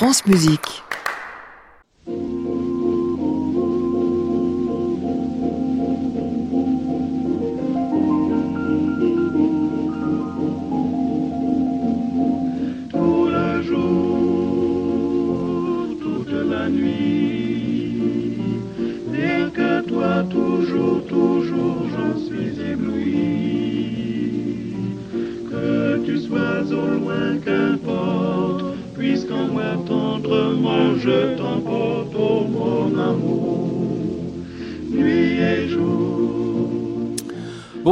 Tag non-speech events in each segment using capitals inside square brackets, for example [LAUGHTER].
France Musique.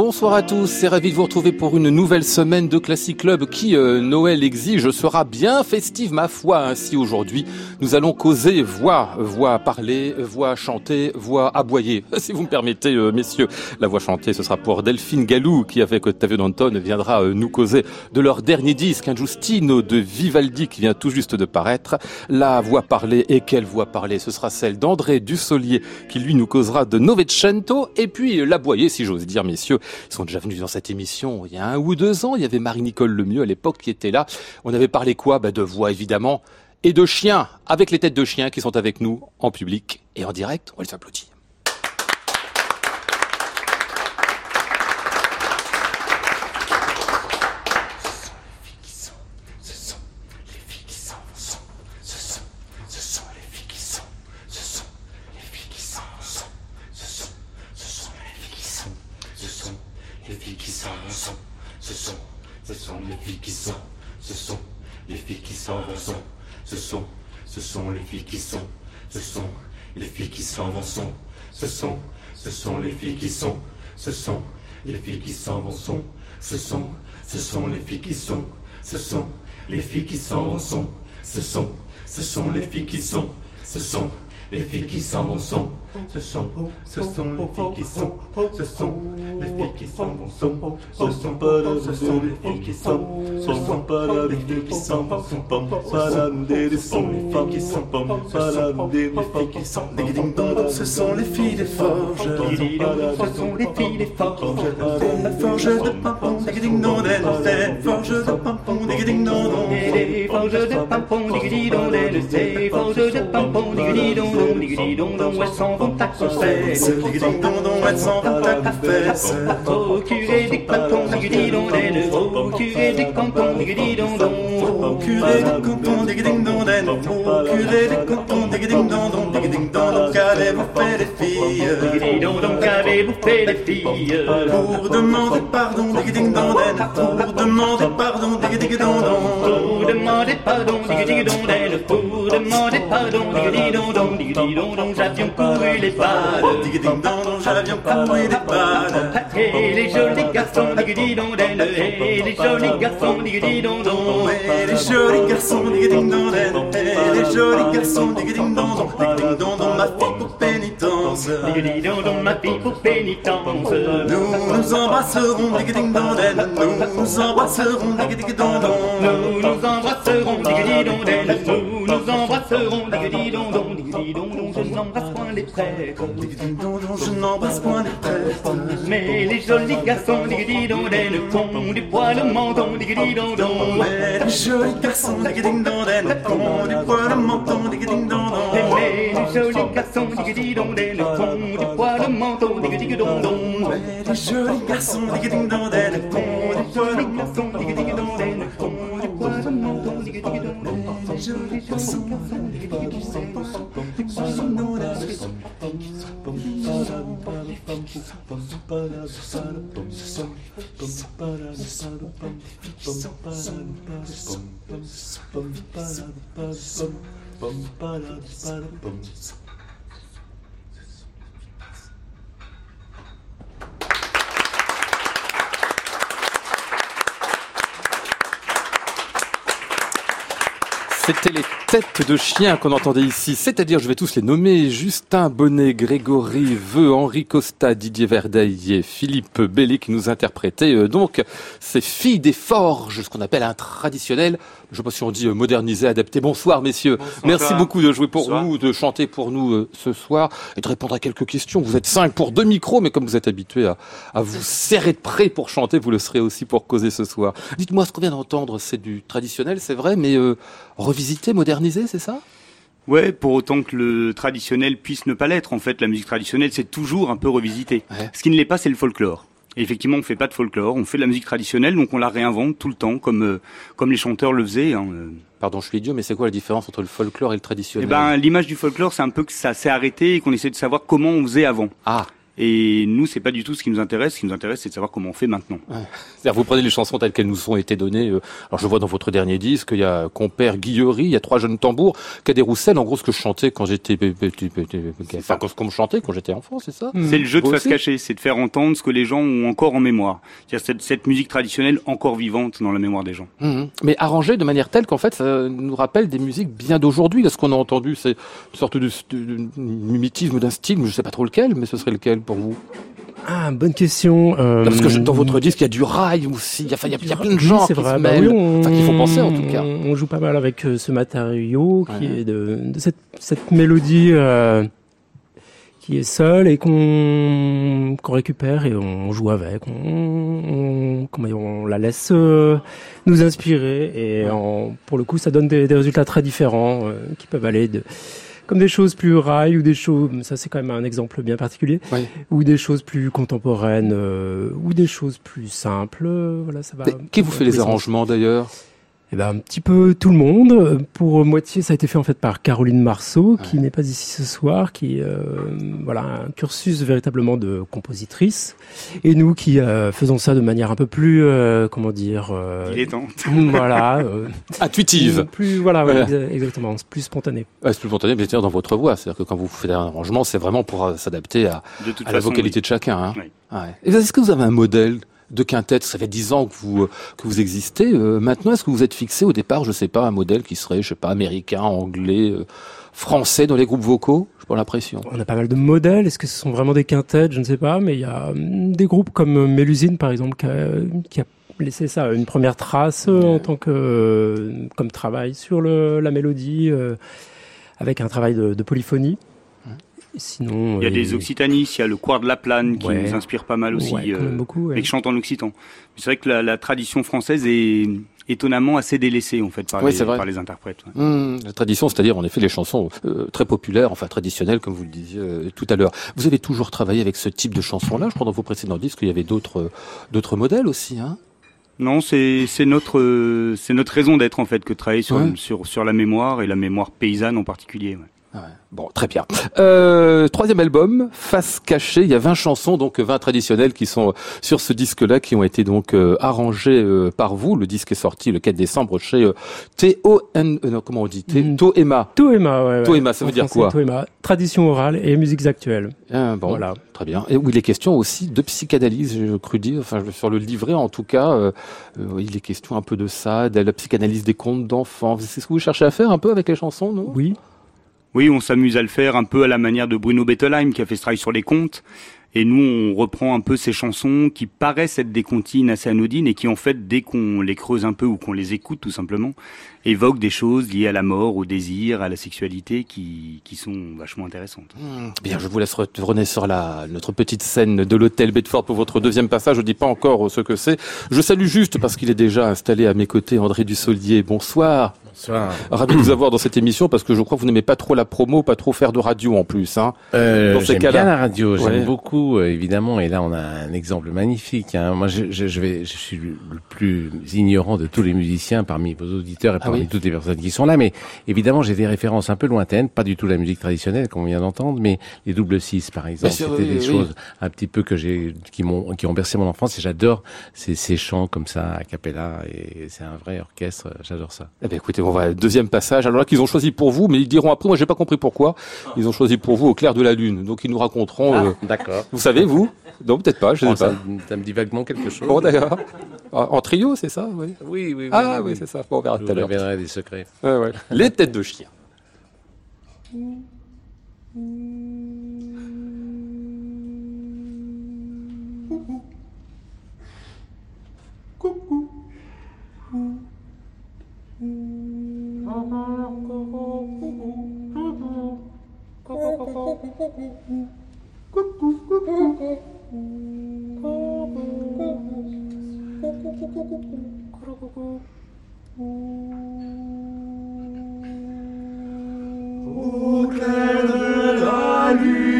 Bonsoir à tous, c'est ravi de vous retrouver pour une nouvelle semaine de Classic Club qui, euh, Noël exige, sera bien festive ma foi. Ainsi aujourd'hui, nous allons causer voix, voix parler, voix chanter, voix aboyer. [LAUGHS] Si vous me permettez, euh, messieurs, la voix chantée, ce sera pour Delphine Gallou qui, avec Ottavio Danton, viendra euh, nous causer de leur dernier disque, un Giustino de Vivaldi qui vient tout juste de paraître. La voix parler, et quelle voix parler? Ce sera celle d'André Dussolier qui, lui, nous causera de Novecento et puis l'aboyer, si j'ose dire, messieurs. Ils sont déjà venus dans cette émission il y a un ou deux ans. Il y avait Marie-Nicole Lemieux à l'époque qui était là. On avait parlé quoi? Bah De voix évidemment et de chiens, avec les têtes de chiens qui sont avec nous en public et en direct. On les applaudir. Ce sont les filles qui s'en vont, ce sont, ce sont les filles qui sont, ce sont les filles qui s'en ce sont, ce sont les filles qui sont, ce sont les filles qui s'en vont, sont, ce sont, ce sont les filles qui sont, ce sont les filles qui s'en vont, sont, ce sont, ce sont les filles qui sont, ce sont les filles qui s'en vont, sont, ce sont, ce sont les filles qui sont, ce sont les filles qui s'en vont, sont, ce sont, ce sont les filles qui sont, ce sont les filles qui s'en vont, sont, ce sont pas là, ce sont les filles qui sont, ce sont pas là, les filles qui s'en vont, sont pas des sont les filles qui sont pas là, des filles qui sont, des ding dong, ce sont les filles des forges, ce sont les filles des forges, la forge de pimpon, des ding dong, des forges de pimpon, des ding dong, des forges de pimpon, des dong, des forges de pimpon, des dong, des dong, dong, elles s'en vont à confesse. des ding dong, elles s'en vont à fesse. Au curé des cantons, des dong, des au curé des cantons, des dong, Au curé des cantons, ding dong, au curé des cantons, ding dong, des ding dong, qu'avez-vous fait les filles dong, dong, qu'avez-vous fait les filles Pour demander pardon, ding dong, pour demander pardon, des ding dong, Pour demander pardon, dig dong den, pour demander pardon, dig dong dong, dig dong dong, j'avions couru les balles. dig ding dong, j'avions couru des balles. Et les jolis garçons, dig dig dong den, et les jolis garçons, dig dig dong dong. Et les jolis garçons, dig ding dong, et les jolis garçons, dig ding dong, dig ding dong, ma fille pour pénitence. Dig dig dong dong, ma fille pour pénitence. Nous nous embrasserons, dig ding dong, nous nous embrasserons, dig ding dong, Nous nous embrasserons, dig dig dong den, nous nous embrasserons, dig dig dong dong, je n'embrasse point les prêtres. je n'embrasse point les prêtres. Mais les jolis garçons, dig dig dong den, font du poil au menton, dig dig dong dong. Mais les jolis garçons, dig ding dong, font du poil au menton, dig ding dong, Mais les jolis garçons, dig dig dong den, font du poil au menton, dig dig dong dong. Mais les jolis garçons, dig ding dong, font du poil au menton, dig ding dong, font du poil au menton, dong. les jolis garçons, dig ding C'était les têtes de chiens qu'on entendait ici, c'est-à-dire, je vais tous les nommer, Justin Bonnet, Grégory Veu, Henri Costa, Didier Verdeil Philippe Bellé qui nous interprétaient euh, donc ces filles des forges, ce qu'on appelle un traditionnel je sais pas si on dit euh, moderniser, adapter. Bonsoir messieurs. Merci beaucoup de jouer pour nous, de chanter pour nous euh, ce soir et de répondre à quelques questions. Vous êtes cinq pour deux micros, mais comme vous êtes habitués à, à vous serrer de près pour chanter, vous le serez aussi pour causer ce soir. Dites-moi, ce qu'on vient d'entendre, c'est du traditionnel, c'est vrai, mais euh, revisité, modernisé, c'est ça? Ouais, pour autant que le traditionnel puisse ne pas l'être. En fait, la musique traditionnelle, c'est toujours un peu revisité. Ouais. Ce qui ne l'est pas, c'est le folklore. Et effectivement, on fait pas de folklore, on fait de la musique traditionnelle, donc on la réinvente tout le temps, comme euh, comme les chanteurs le faisaient. hein, euh. Pardon, je suis idiot, mais c'est quoi la différence entre le folklore et le Eh traditionnel? ben, l'image du folklore, c'est un peu que ça s'est arrêté et qu'on essaie de savoir comment on faisait avant. Ah, Et nous, c'est pas du tout ce qui nous intéresse. Ce qui nous intéresse, c'est de savoir comment on fait maintenant. c'est-à-dire vous prenez les chansons telles qu'elles nous ont été données. euh, alors je vois dans votre dernier disque, il y a Compère Guillery, il y a trois jeunes tambours, Cadet Roussel, en gros ce que je chantais quand j'étais, petit, petit, enfin quand- comme je chantais quand j'étais enfant, c'est ça C'est le jeu de face cachée, c'est de faire entendre ce que les gens ont encore en mémoire. C'est-à-dire cette, cette musique traditionnelle encore vivante dans la mémoire des gens. Mhm. Mais arrangé de manière telle qu'en fait, ça nous rappelle des musiques bien d'aujourd'hui. Là, ce qu'on a entendu, c'est une sorte de, de- de mimétisme d'un style, je sais pas trop lequel, mais ce serait lequel? Pour vous Ah, bonne question. euh, Parce que je- dans votre disque, il y a du rail aussi. Il y a, enfin, il y a, il y a plein de genres Oui, c'est qui vrai. se Bah mêlent. oui, on, Enfin, qu'il faut penser, en tout cas. On joue pas mal avec euh, ce matériau qui Ouais. est de, de cette, cette mélodie euh, qui est seule et qu'on récupère et on joue avec. On, la laisse euh, nous inspirer et en- pour le coup, ça donne des, des résultats très différents qui peuvent aller de comme des choses plus rail ou des choses, ça c'est quand même un exemple bien particulier, ou des choses plus contemporaines, euh, ou des choses plus simples. euh, Voilà, ça va. Qui vous fait les arrangements d'ailleurs? Eh ben, un petit peu tout le monde. Pour moitié, ça a été fait en fait par Caroline Marceau, qui n'est pas ici ce soir, qui euh, voilà un cursus véritablement de compositrice, et nous qui euh, faisons ça de manière un peu plus, euh, comment dire, euh, Il est temps. [LAUGHS] voilà, euh, [LAUGHS] Intuitive. plus voilà, ouais, Voilà. exa- exactement, plus spontané. Ouais, c'est plus spontané, mais c'est dans votre voix. C'est-à-dire que quand vous faites un arrangement, c'est vraiment pour euh, s'adapter à, la vocalité oui. de chacun. Hein. Oui. Ouais. Est-ce que vous avez un modèle de quintette Ça fait dix ans que vous que vous existez. Euh, maintenant, est-ce que vous êtes fixé au départ, je sais pas, un modèle qui serait, je sais pas, américain, anglais, euh, français dans les groupes vocaux? J'ai pas l'impression. On a pas mal de modèles. Est-ce que ce sont vraiment des quintettes? Je ne sais pas, mais il y a hum, des groupes comme euh, Mélusine, par exemple, qui a, qui a laissé ça une première trace euh, en tant que euh, comme travail sur le, la mélodie, euh, avec un travail de, de polyphonie. Sinon, Il y a euh, des Occitanistes, il y a le Coir de la Plane qui Ouais. nous inspire pas mal aussi, ouais, euh, beaucoup. ouais. et qui chante en occitan. C'est vrai que la, la tradition française est étonnamment assez délaissée en fait par, Oui, les, par les interprètes. ouais. Hum, la tradition, c'est-à-dire en effet les chansons euh, très populaires, enfin traditionnelles, comme vous le disiez euh, tout à l'heure. Vous avez toujours travaillé avec ce type de chansons-là. Je crois dans vos précédents disques qu'il y avait d'autres euh, d'autres modèles aussi. Hein? Non, c'est c'est notre c'est notre raison d'être en fait que de travailler sur Ouais. sur sur la mémoire et la mémoire paysanne en particulier. ouais. Ah ouais. Bon, très bien. Euh, troisième album, Face cachée. Il y a 20 chansons, donc 20 traditionnelles qui sont sur ce disque-là, qui ont été donc euh, arrangées euh, par vous. Le disque est sorti le 4 décembre chez euh, T-O-N... euh, non, comment on dit? Mm. Toema. Toema, ouais, ouais. Toema, ça veut dire quoi? Toema, tradition orale et musiques actuelles. Ah, bon, Voilà. très bien. Et où il est question aussi de psychanalyse, j'ai cru dire, enfin sur le livret en tout cas, euh, euh, il est question un peu de ça, de la psychanalyse des contes d'enfants. C'est ce que vous cherchez à faire un peu avec les chansons, non? Oui. Oui, on s'amuse à le faire un peu à la manière de Bruno Bettelheim qui a fait ce travail sur les contes. Et nous, on reprend un peu ces chansons qui paraissent être des comptines assez anodines et qui, en fait, dès qu'on les creuse un peu ou qu'on les écoute tout simplement, évoquent des choses liées à la mort, au désir, à la sexualité qui, qui sont vachement intéressantes. Hmm, Bien, je vous laisse retourner sur la, notre petite scène de l'hôtel Bedford pour votre deuxième passage. Je dis pas encore ce que c'est. Je salue juste parce qu'il est déjà installé à mes côtés André Dussolier. Bonsoir. Bonsoir. Ravi de vous avoir dans cette émission parce que je crois que vous n'aimez pas trop la promo, pas trop faire de radio en plus. Hein. Euh, Dans ces j'aime cas-là. bien la radio, j'aime Ouais. beaucoup euh, évidemment. Et là, on a un exemple magnifique. Hein. Moi, je, je, je vais, je suis le plus ignorant de tous les musiciens parmi vos auditeurs et Ah parmi toutes les personnes qui sont là. Mais évidemment, j'ai des références un peu lointaines, pas du tout la musique traditionnelle comme on vient d'entendre, mais les double six par exemple. C'était oui, des oui. choses un petit peu que j'ai, qui m'ont, qui ont bercé mon enfance. Et j'adore ces, ces chants comme ça a cappella. Et c'est un vrai orchestre. J'adore ça. Eh bien, écoutez, on va deuxième passage. Alors là, qu'ils ont choisi pour vous, mais ils diront après. Moi, j'ai pas compris pourquoi. Ils ont choisi pour vous au clair de la lune. Donc, ils nous raconteront. euh, D'accord. vous savez, vous? Non, peut-être pas. Je sais pas. ça, ça me dit vaguement quelque chose. Bon, d'accord. En en trio, c'est ça? Oui. Oui, oui, oui. Ah oui, c'est ça. Bon, on verra tout à l'heure. Des secrets. Ouais. [LAUGHS] Les têtes de chien. Coucou. Au clair de la lune,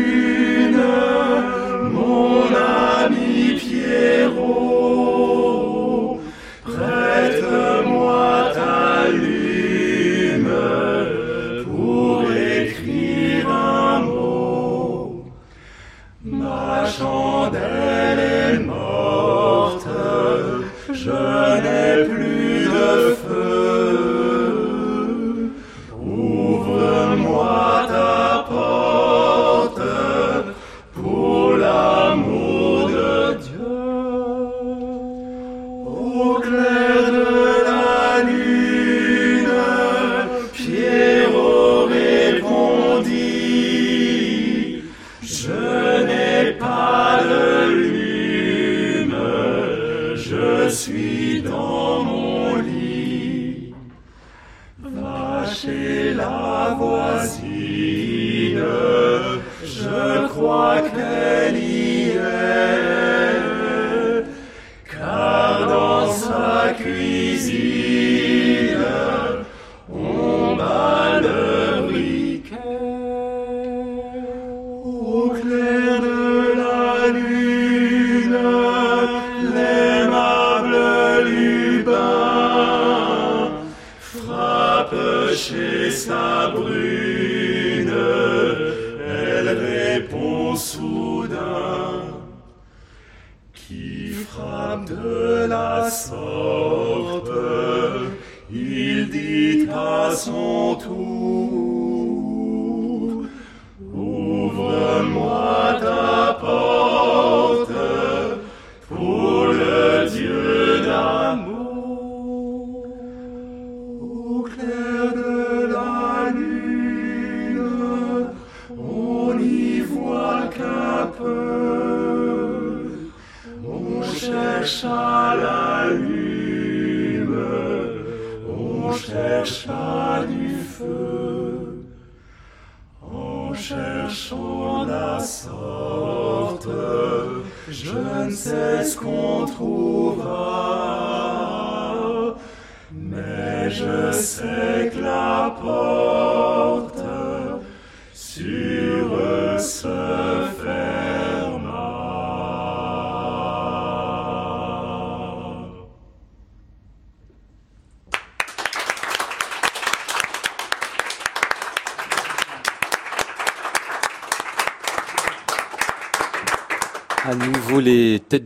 cuisine,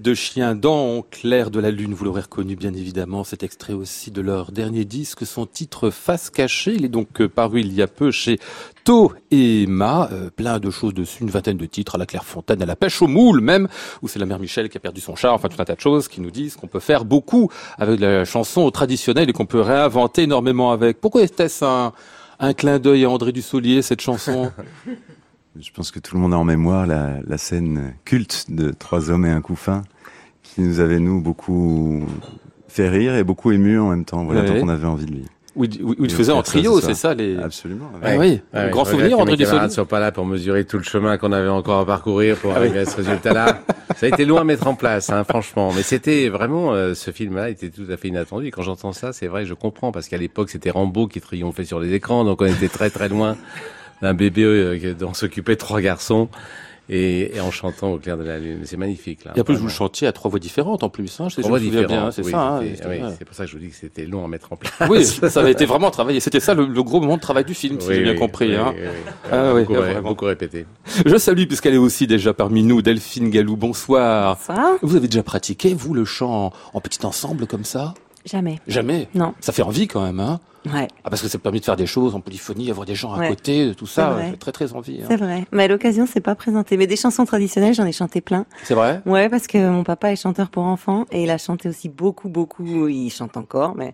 de chien dans Clair de la Lune, vous l'aurez reconnu bien évidemment, cet extrait aussi de leur dernier disque, son titre Face cachée, il est donc euh, paru il y a peu chez To et Ma, euh, plein de choses dessus, une vingtaine de titres, à la Clairefontaine, à la pêche au moule même, où c'est la mère Michel qui a perdu son chat, enfin tout un tas de choses qui nous disent qu'on peut faire beaucoup avec la chanson traditionnelle et qu'on peut réinventer énormément avec. Pourquoi était-ce un, un clin d'œil à André Dussolier, cette chanson? [LAUGHS] Je pense que tout le monde a en mémoire la, la scène culte de Trois hommes et un couffin, qui nous avait, nous, beaucoup fait rire et beaucoup ému en même temps. Voilà, Ouais. donc on avait envie de lui. Où il, où il faisait en trio, c'est ça les... Absolument. Ah oui, un grand je souvenir, André Dussolier. soient pas là pour mesurer tout le chemin qu'on avait encore à parcourir pour Ah oui. arriver à ce résultat-là. [LAUGHS] Ça a été loin à mettre en place, hein, franchement. Mais c'était vraiment, euh, ce film-là était tout à fait inattendu. Et quand j'entends ça, c'est vrai, je comprends, parce qu'à l'époque, c'était Rambo qui triomphait sur les écrans, donc on était très très loin d'un bébé euh, dont s'occupaient trois garçons. Et, et en chantant au clair de la lune. C'est magnifique, là. Et en plus, vous le chantiez à trois voix différentes en plus. Hein, je, Trois voix différentes, c'est oui, ça. hein, c'était- oui, ouais. c'est pour ça que je vous dis que c'était long à mettre en place. Oui, ça avait été vraiment travaillé. C'était ça le, le gros moment de travail du film, si Oui, j'ai bien compris. oui, hein. oui, oui. Ah oui, beaucoup, vraiment. beaucoup répété. Je salue, puisqu'elle est aussi déjà parmi nous, Delphine Galou. Bonsoir. Bonsoir. Vous avez déjà pratiqué, vous, le chant en petit ensemble comme ça? Jamais. Jamais? Non. Ça fait envie quand même, hein Ouais, ah, Parce que ça permet de faire des choses en polyphonie, avoir des gens à Ouais. côté, tout ça. J'ai très très envie. hein. c'est vrai. Mais à l'occasion, c'est pas présenté. Mais des chansons traditionnelles, j'en ai chanté plein. C'est vrai? Ouais, parce que mon papa est chanteur pour enfants et il a chanté aussi beaucoup, beaucoup. Il chante encore, mais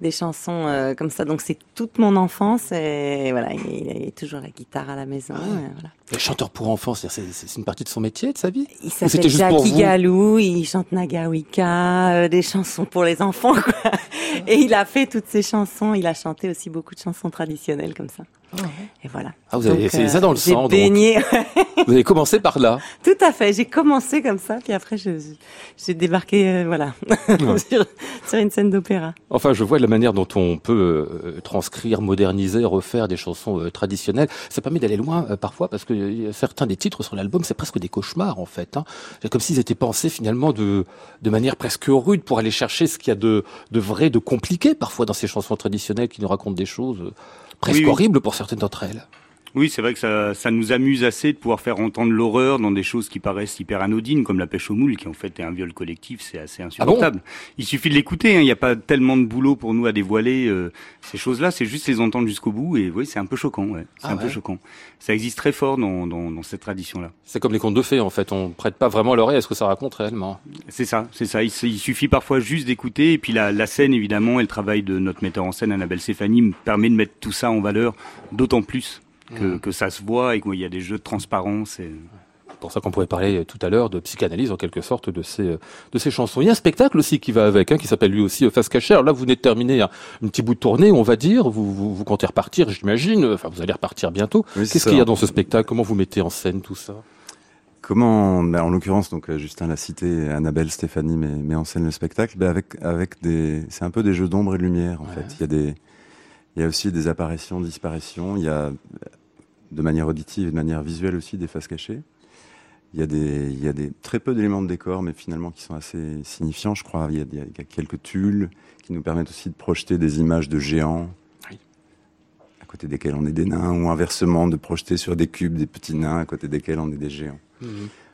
des chansons euh, comme ça. Donc c'est toute mon enfance et voilà, il a toujours la guitare à la maison. Ah et voilà. Le chanteur pour enfants, c'est une partie de son métier, de sa vie? Il s'appelle Jackie Galou, il chante Nagawika, euh, des chansons pour les enfants, quoi. Et il a fait toutes ces chansons, il a chanté aussi beaucoup de chansons traditionnelles comme ça. Et voilà. Ah, vous avez Donc, essayé euh, ça dans le sang, donc. baigné. [LAUGHS] Vous avez commencé par là. [LAUGHS] Tout à fait. J'ai commencé comme ça, puis après je- j'ai débarqué, euh, voilà, [LAUGHS] sur, sur une scène d'opéra. Enfin, je vois la manière dont on peut euh, transcrire, moderniser, refaire des chansons euh, traditionnelles. Ça permet d'aller loin euh, parfois parce que euh, certains des titres sur l'album, c'est presque des cauchemars en fait. Hein. C'est comme s'ils étaient pensés finalement de, de manière presque rude pour aller chercher ce qu'il y a de, de vrai, de compliqué parfois dans ces chansons traditionnelles qui nous racontent des choses euh, presque Oui, oui. horribles pour certaines d'entre elles. Oui, c'est vrai que ça, ça nous amuse assez de pouvoir faire entendre l'horreur dans des choses qui paraissent hyper anodines, comme la pêche au moule, qui en fait est un viol collectif, c'est assez insupportable. Il suffit de l'écouter, hein, il n'y a pas tellement de boulot pour nous à dévoiler euh, ces choses-là, c'est juste les entendre jusqu'au bout, et oui, c'est un peu choquant, ouais. c'est Ah un peu choquant. Ça existe très fort dans, dans, dans cette tradition-là. C'est comme les contes de fées en fait. On prête pas vraiment l'oreille à ce que ça raconte réellement. C'est ça, c'est ça. Il suffit parfois juste d'écouter, et puis la, la scène, évidemment, et le travail de notre metteur en scène, Annabelle Stéphanie, me permet de mettre tout ça en valeur, d'autant plus que, Mhm. que ça se voit et qu'il y a des jeux de transparence. Et... C'est pour ça qu'on pourrait parler tout à l'heure de psychanalyse en quelque sorte de ces de ces chansons. Il y a un spectacle aussi qui va avec, hein, qui s'appelle lui aussi euh, Face cachée. Alors là, vous venez de terminer un, un petit bout de tournée, on va dire. Vous, vous, vous comptez repartir, j'imagine. Enfin, vous allez repartir bientôt. Oui, Qu'est-ce qu'il y a dans ce spectacle? Comment vous mettez en scène tout ça? Comment, ben, en l'occurrence, donc euh, Justin l'a cité, Annabelle, Stéphanie met, met en scène le spectacle, ben, avec avec des, c'est un peu des jeux d'ombre et de lumière en Ouais. fait. Il y a des, il y a aussi des apparitions, disparitions. Il y a de manière auditive et de manière visuelle aussi des faces cachées. Il y a des, il y a des très peu d'éléments de décor, mais finalement qui sont assez signifiants, je crois. Il y a, il y quelques tulles qui nous permettent aussi de projeter des images de géants. Oui. À côté desquels on est des nains, ou inversement de projeter sur des cubes des petits nains à côté desquels on est des géants.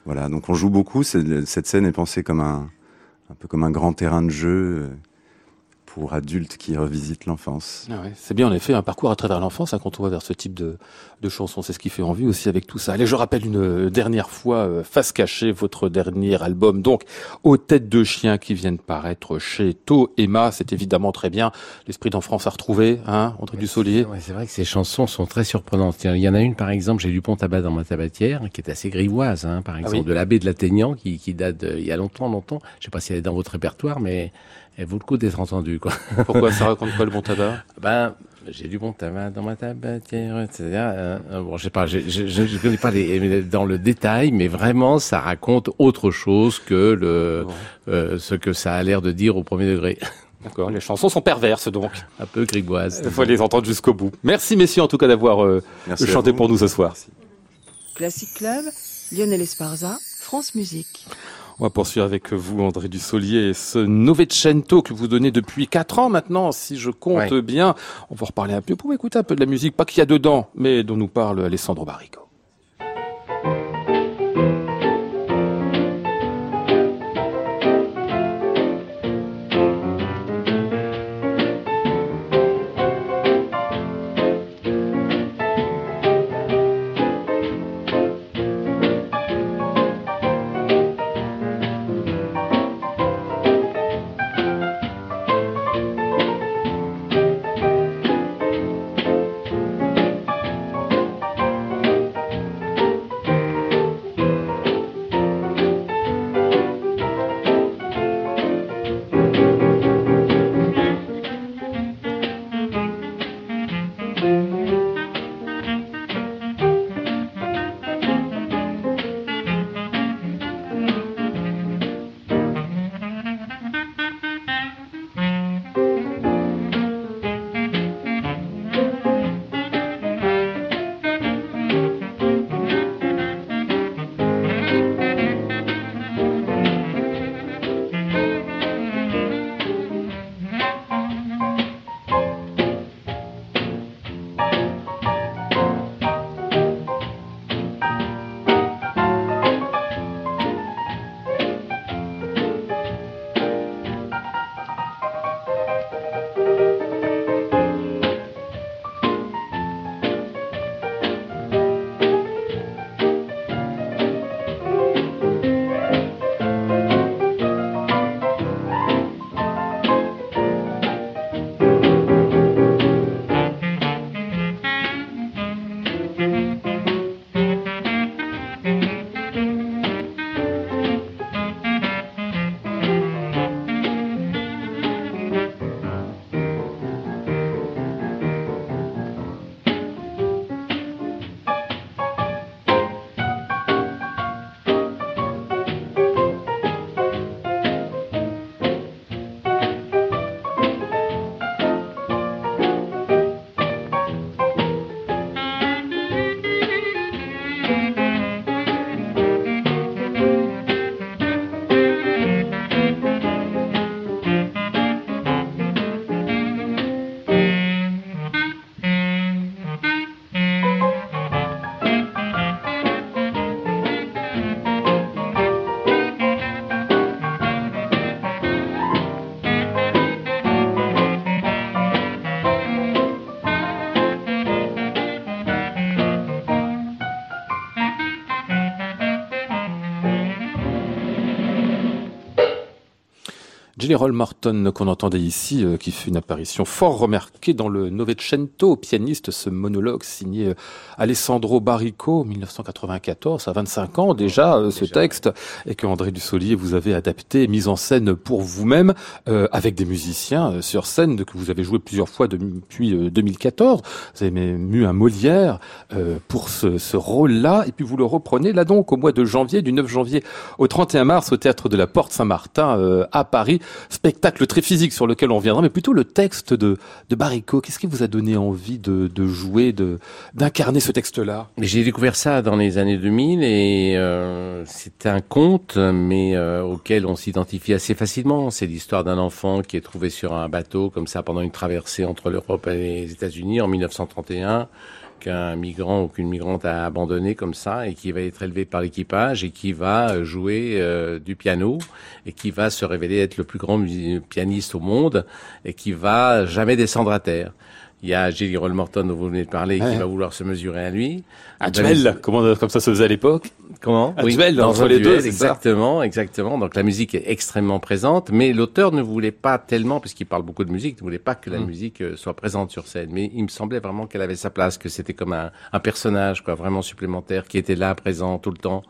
Voilà, donc on joue beaucoup. Cette scène est pensée comme un, un peu comme un grand terrain de jeu euh, pour adultes qui revisitent l'enfance. Ah ouais, C'est bien en effet un parcours à travers l'enfance hein, quand on va vers ce type de, de chansons. C'est ce qui fait envie aussi avec tout ça. Allez, je rappelle une euh, dernière fois euh, Face cachée, votre dernier album, donc aux têtes de chien qui viennent paraître chez To Emma. C'est évidemment très bien. L'esprit d'enfance à retrouver, hein, André Dussolier. Ouais, c'est vrai que ces chansons sont très surprenantes. Il y en a une, par exemple, j'ai du pont tabac dans ma tabatière, qui est assez grivoise, hein, par exemple, oui de l'abbé de l'Athénian, qui, qui date de- il y a longtemps, longtemps. Je sais pas si elle est dans votre répertoire, mais elle vaut le coup d'être entendue, quoi. [LAUGHS] Pourquoi ça raconte quoi le bon tabac? Ben, j'ai du bon tabac dans ma tabatière, etc. Euh, bon, je sais pas, je, je, je, je connais pas les, dans le détail, mais vraiment, ça raconte autre chose que le, euh, ce que ça a l'air de dire au premier degré. [LAUGHS] D'accord, les chansons sont perverses donc. Un peu grivoise. Il faut les entendre jusqu'au bout. Merci messieurs en tout cas d'avoir euh, chanté pour nous ce soir. Merci. Classic Club, Lionel Esparza, France Musique. On va poursuivre avec vous, André Dussolier, et ce Novecento que vous donnez depuis quatre ans maintenant, si je compte Ouais. bien. On va reparler un peu pour écouter un peu de la musique, pas qu'il y a dedans, mais dont nous parle Alessandro Barrico. Roll Morton qu'on entendait ici, euh, qui fait une apparition fort remarquée dans le Novecento, pianiste, ce monologue signé euh, Alessandro Barrico, 1994, à 25 ans déjà, euh, ce texte, et que André Dussolier vous avez adapté, mis en scène pour vous-même, euh, avec des musiciens sur scène que vous avez joué plusieurs fois depuis euh, 2014. Vous avez même eu un Molière pour ce, ce rôle-là, et puis vous le reprenez là donc au mois de janvier, du 9 janvier au 31 mars, au théâtre de la Porte Saint-Martin à Paris. Spectacle très physique sur lequel on reviendra, mais plutôt le texte de, de Barrico. Qu'est-ce qui vous a donné envie de, de jouer, de d'incarner ce texte-là? J'ai découvert ça dans les années 2000 et euh, c'est un conte, mais euh, auquel on s'identifie assez facilement. C'est l'histoire d'un enfant qui est trouvé sur un bateau comme ça pendant une traversée entre l'Europe et les États-Unis en 1931 qu'un migrant ou qu'une migrante a abandonné comme ça et qui va être élevé par l'équipage et qui va euh, jouer euh, du piano et qui va se révéler être le plus grand pianiste au monde et qui va jamais descendre à terre. Il y a Roll Morton dont vous venez de parler Ouais. qui va vouloir se mesurer à lui. Un duel, comment, comme ça se faisait à l'époque Comment Un duel dans entre un les duel, deux, c'est ça exactement, exactement. Donc la musique est extrêmement présente, mais l'auteur ne voulait pas tellement, puisqu'il parle beaucoup de musique, ne voulait pas que la Mm. musique euh, soit présente sur scène. Mais il me semblait vraiment qu'elle avait sa place, que c'était comme un, un personnage, quoi, vraiment supplémentaire, qui était là, présent tout le temps,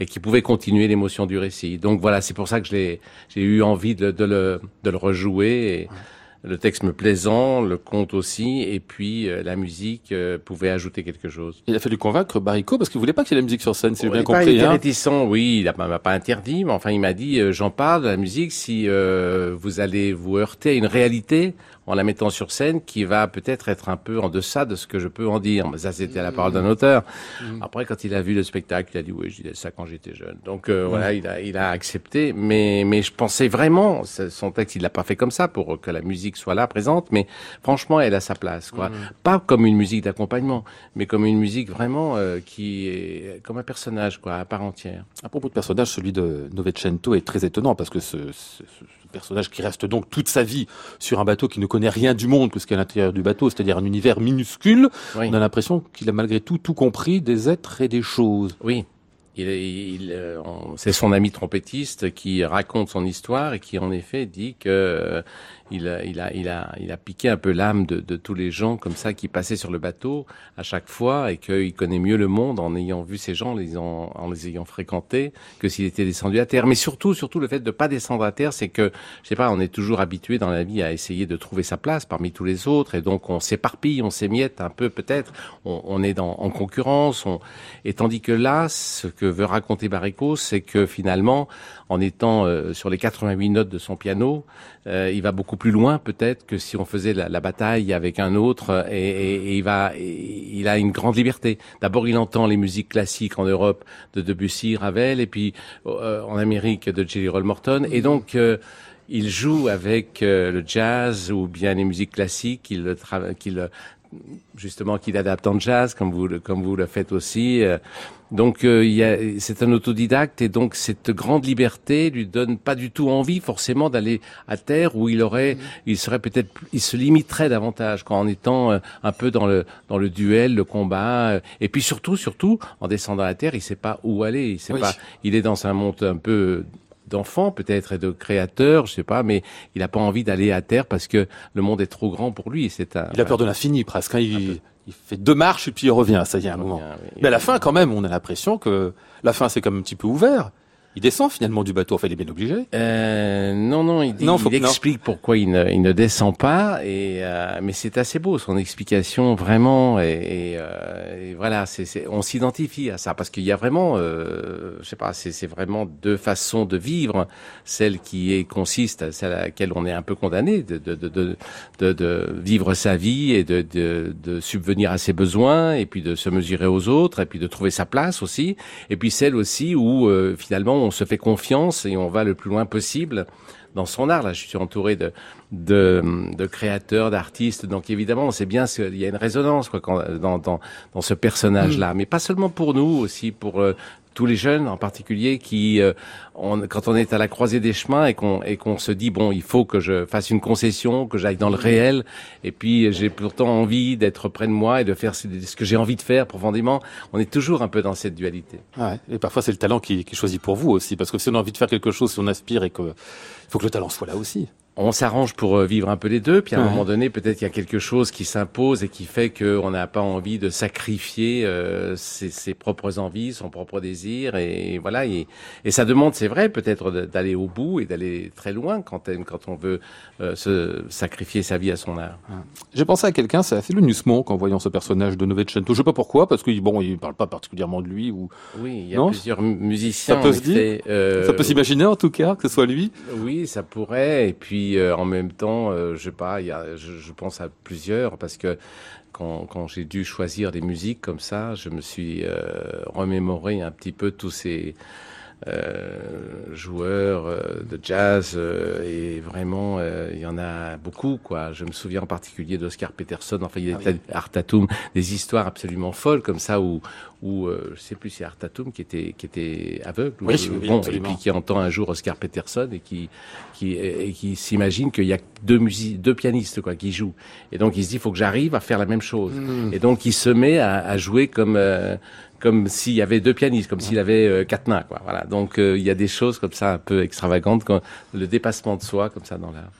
et qui pouvait continuer l'émotion du récit. Donc voilà, c'est pour ça que j'ai eu envie de, de le, de le rejouer. Et, le texte me plaisant, le conte aussi, et puis euh, la musique euh, pouvait ajouter quelque chose. Il a fallu convaincre Barrico parce qu'il voulait pas qu'il y ait la musique sur scène, si j'ai bien compris. Il était hein. réticent, oui, il m'a m'a pas interdit, mais enfin il m'a dit euh, j'en parle de la musique si euh, vous allez vous heurter à une réalité en la mettant sur scène qui va peut-être être un peu en deçà de ce que je peux en dire. Mais ça c'était à la parole d'un auteur. Après quand il a vu le spectacle, il a dit oui, je disais ça quand j'étais jeune. Donc euh, voilà, il a il a accepté, mais mais je pensais vraiment son texte, il l'a pas fait comme ça pour que la musique soit là présente, mais franchement elle a sa place quoi. Pas comme une musique d'accompagnement, mais comme une musique vraiment euh, qui est comme un personnage quoi, à part entière. À propos de personnage, celui de Novecento est très étonnant parce que ce, ce- ce personnage qui reste donc toute sa vie sur un bateau qui ne connaît rien du monde que ce qu'il y a à l'intérieur du bateau, c'est-à-dire un univers minuscule, Oui. on a l'impression qu'il a malgré tout tout compris des êtres et des choses. Oui. Il, il, euh, c'est son ami trompettiste qui raconte son histoire et qui en effet dit que il, a- il, a, il, a, il a piqué un peu l'âme de, de tous les gens comme ça qui passaient sur le bateau à chaque fois et qu'il connaît mieux le monde en ayant vu ces gens, en les ayant fréquentés, que s'il était descendu à terre. Mais surtout, surtout le fait de pas descendre à terre, c'est que je sais pas, on est toujours habitué dans la vie à essayer de trouver sa place parmi tous les autres et donc on s'éparpille, on s'émiette un peu peut-être, on, on est dans, en concurrence, on, et tandis que là, ce que veut raconter Barrico, c'est que finalement, en étant euh, sur les 88 notes de son piano, euh, il va beaucoup plus loin peut-être que si on faisait la, la bataille avec un autre, euh, et, et- et il va, il a une grande liberté. D'abord, il entend les musiques classiques en Europe de Debussy, Ravel, et puis euh, en Amérique de Jelly Roll Morton, et donc. euh, il joue avec euh, le jazz ou bien les musiques classiques qu'il justement qu'il adapte en jazz comme vous le, comme vous le faites aussi. euh. Donc euh, c'est un autodidacte et donc cette grande liberté lui donne pas du tout envie forcément d'aller à terre où il aurait, il serait peut-être, il se limiterait davantage qu'en étant euh, un peu dans le dans le duel, le combat euh, et puis surtout surtout en descendant à terre, il sait pas où aller, il sait Oui. pas, il est dans un monde un peu d'enfant peut-être et de créateur, je sais pas, mais il n'a pas envie d'aller à terre parce que le monde est trop grand pour lui. C'est un. Il a peur de l'infini presque. hein. Il, il fait deux marches et puis il revient. Ça y est, à un moment. oui. Mais à la fin, quand même, on a l'impression que la fin c'est comme un petit peu ouvert. Il descend finalement du bateau. Enfin, il est bien obligé. Euh, non, non, il, faut il que- non. explique pourquoi il ne, il ne descend pas, et euh, mais c'est assez beau son explication vraiment, et, et, euh, et voilà, c'est, on s'identifie à ça parce qu'il y a vraiment, euh, je sais pas, c'est, c'est vraiment deux façons de vivre, celle qui est consiste, celle à laquelle on est un peu condamné, de, de, de, de, de, de vivre sa vie et de, de, de subvenir à ses besoins, et puis de se mesurer aux autres, et puis de trouver sa place aussi, et puis celle aussi où euh, finalement on se fait confiance et on va le plus loin possible dans son art. Là, je suis entouré de, de, de créateurs, d'artistes, donc évidemment, on sait bien qu'il y a une résonance quoi, quand, dans, dans, dans ce personnage-là, mais pas seulement pour nous, aussi pour euh, tous les jeunes en particulier qui, euh, on, quand on est à la croisée des chemins et qu'on et qu'on se dit bon, il faut que je fasse une concession, que j'aille dans le réel, et puis j'ai pourtant envie d'être près de moi et de faire ce que j'ai envie de faire profondément. On est toujours un peu dans cette dualité. Ouais. Et parfois, c'est le talent qui, qui choisit pour vous aussi, parce que si on a envie de faire quelque chose, si on aspire et que, il faut que le talent soit là aussi. On s'arrange pour euh, vivre un peu les deux, puis à un Ouais. moment donné, peut-être il y a quelque chose qui s'impose et qui fait qu'on n'a pas envie de sacrifier euh, ses, ses propres envies, son propre désir, et voilà. Et, et ça demande, c'est vrai, peut-être d'aller au bout et d'aller très loin quand, on- quand on veut euh, se sacrifier sa vie à son art. J'ai pensé à quelqu'un, c'est assez le Nusmont en voyant ce personnage de Novecento. Je sais pas pourquoi, parce que bon, il parle pas particulièrement de lui ou. Oui, il y a Non plusieurs mu- musiciens. Ça peut se dire euh, Ça peut s'imaginer en tout cas que ce soit lui. Oui, ça pourrait. Et puis euh, en même temps, euh, je pense à plusieurs parce que quand, quand j'ai dû choisir des musiques comme ça, je me suis euh, remémoré un petit peu tous ces euh, joueurs euh, de jazz euh, et vraiment euh, il y en a beaucoup quoi. Je me souviens en particulier d'Oscar Peterson, enfin il y a Art Tatum, des histoires absolument folles comme ça où où euh, je sais plus si c'est Art Tatum qui était qui était aveugle ou- Oui, oui, bon et puis qui entend un jour Oscar Peterson et qui qui et qui s'imagine qu'il y a deux musiques deux pianistes quoi qui jouent. Et donc il se dit il faut que j'arrive à faire la même chose. Mm. et donc il se met à, à jouer comme euh, comme s'il y avait deux pianistes, comme s'il avait euh, quatre mains, quoi. Voilà. Donc euh, il y a des choses comme ça un peu extravagantes, le dépassement de soi, comme ça dans l'art.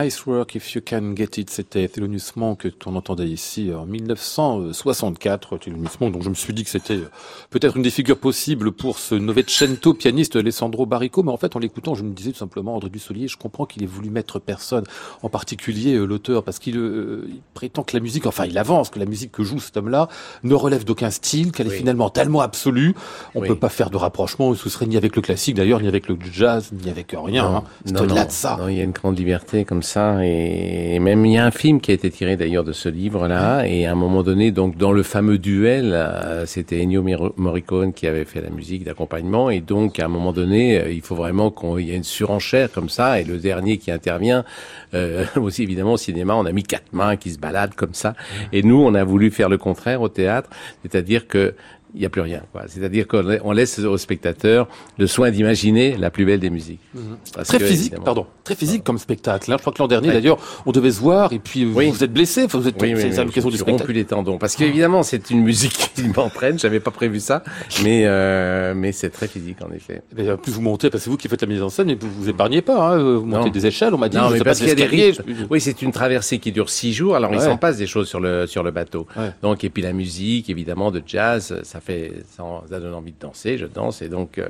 Nice work if you can get it. C'était Thelonious Monk qu'on entendait ici en 1964. Thelonious Monk, donc je me suis dit que c'était peut-être une des figures possibles pour ce Novecento pianiste Alessandro Barrico, mais en fait en l'écoutant, je me disais tout simplement André Dussolier, je comprends qu'il ait voulu mettre personne, en particulier euh, l'auteur, parce qu'il euh, prétend que la musique, enfin il avance, que la musique que joue cet homme-là ne relève d'aucun style, qu'elle est finalement tellement absolue, on Oui. peut pas faire de rapprochement, ce serait ni avec le classique d'ailleurs, ni avec le jazz, ni avec rien. Hein. C'est au-delà de ça. non, il y a une grande liberté comme ça, et, et même il y a un film qui a été tiré d'ailleurs de ce livre-là, et à un moment donné, donc dans le fameux duel, euh, c'était Ennio Morricone qui avait fait la musique d'accompagnement, et donc à un moment donné, euh, il faut vraiment qu'il y ait une surenchère comme ça, et le dernier qui intervient, euh, [LAUGHS] aussi évidemment au cinéma, on a mis quatre mains qui se baladent comme ça, et nous on a voulu faire le contraire au théâtre, c'est-à-dire que il n'y a plus rien. C'est-à-dire qu'on la- on laisse au spectateur le soin d'imaginer la plus belle des musiques. Parce Très que, physique, évidemment- pardon, très physique comme spectacle. hein. Je crois que l'an dernier, Ouais. d'ailleurs, on devait se voir et puis Oui. vous êtes blessé. Vous êtes, Oui, c'est oui, du spectacle. les tendons. Parce qu'évidemment, c'est une musique [LAUGHS] qui m'entraîne. J'avais pas prévu ça. Mais, euh, mais c'est très physique, en effet. Eh plus vous montez, parce que c'est vous qui faites la mise en scène, mais vous vous épargnez pas. Hein. Vous montez Non. des échelles, on m'a dit. Non, mais parce qu'il y a des je- Oui, c'est une traversée qui dure six jours. Alors, il Ouais. s'en passe des choses sur le, sur le bateau. Ouais. Donc, et puis la musique, évidemment, de jazz, ça fait, ça, ça donne envie de danser. Je danse. Et donc, euh,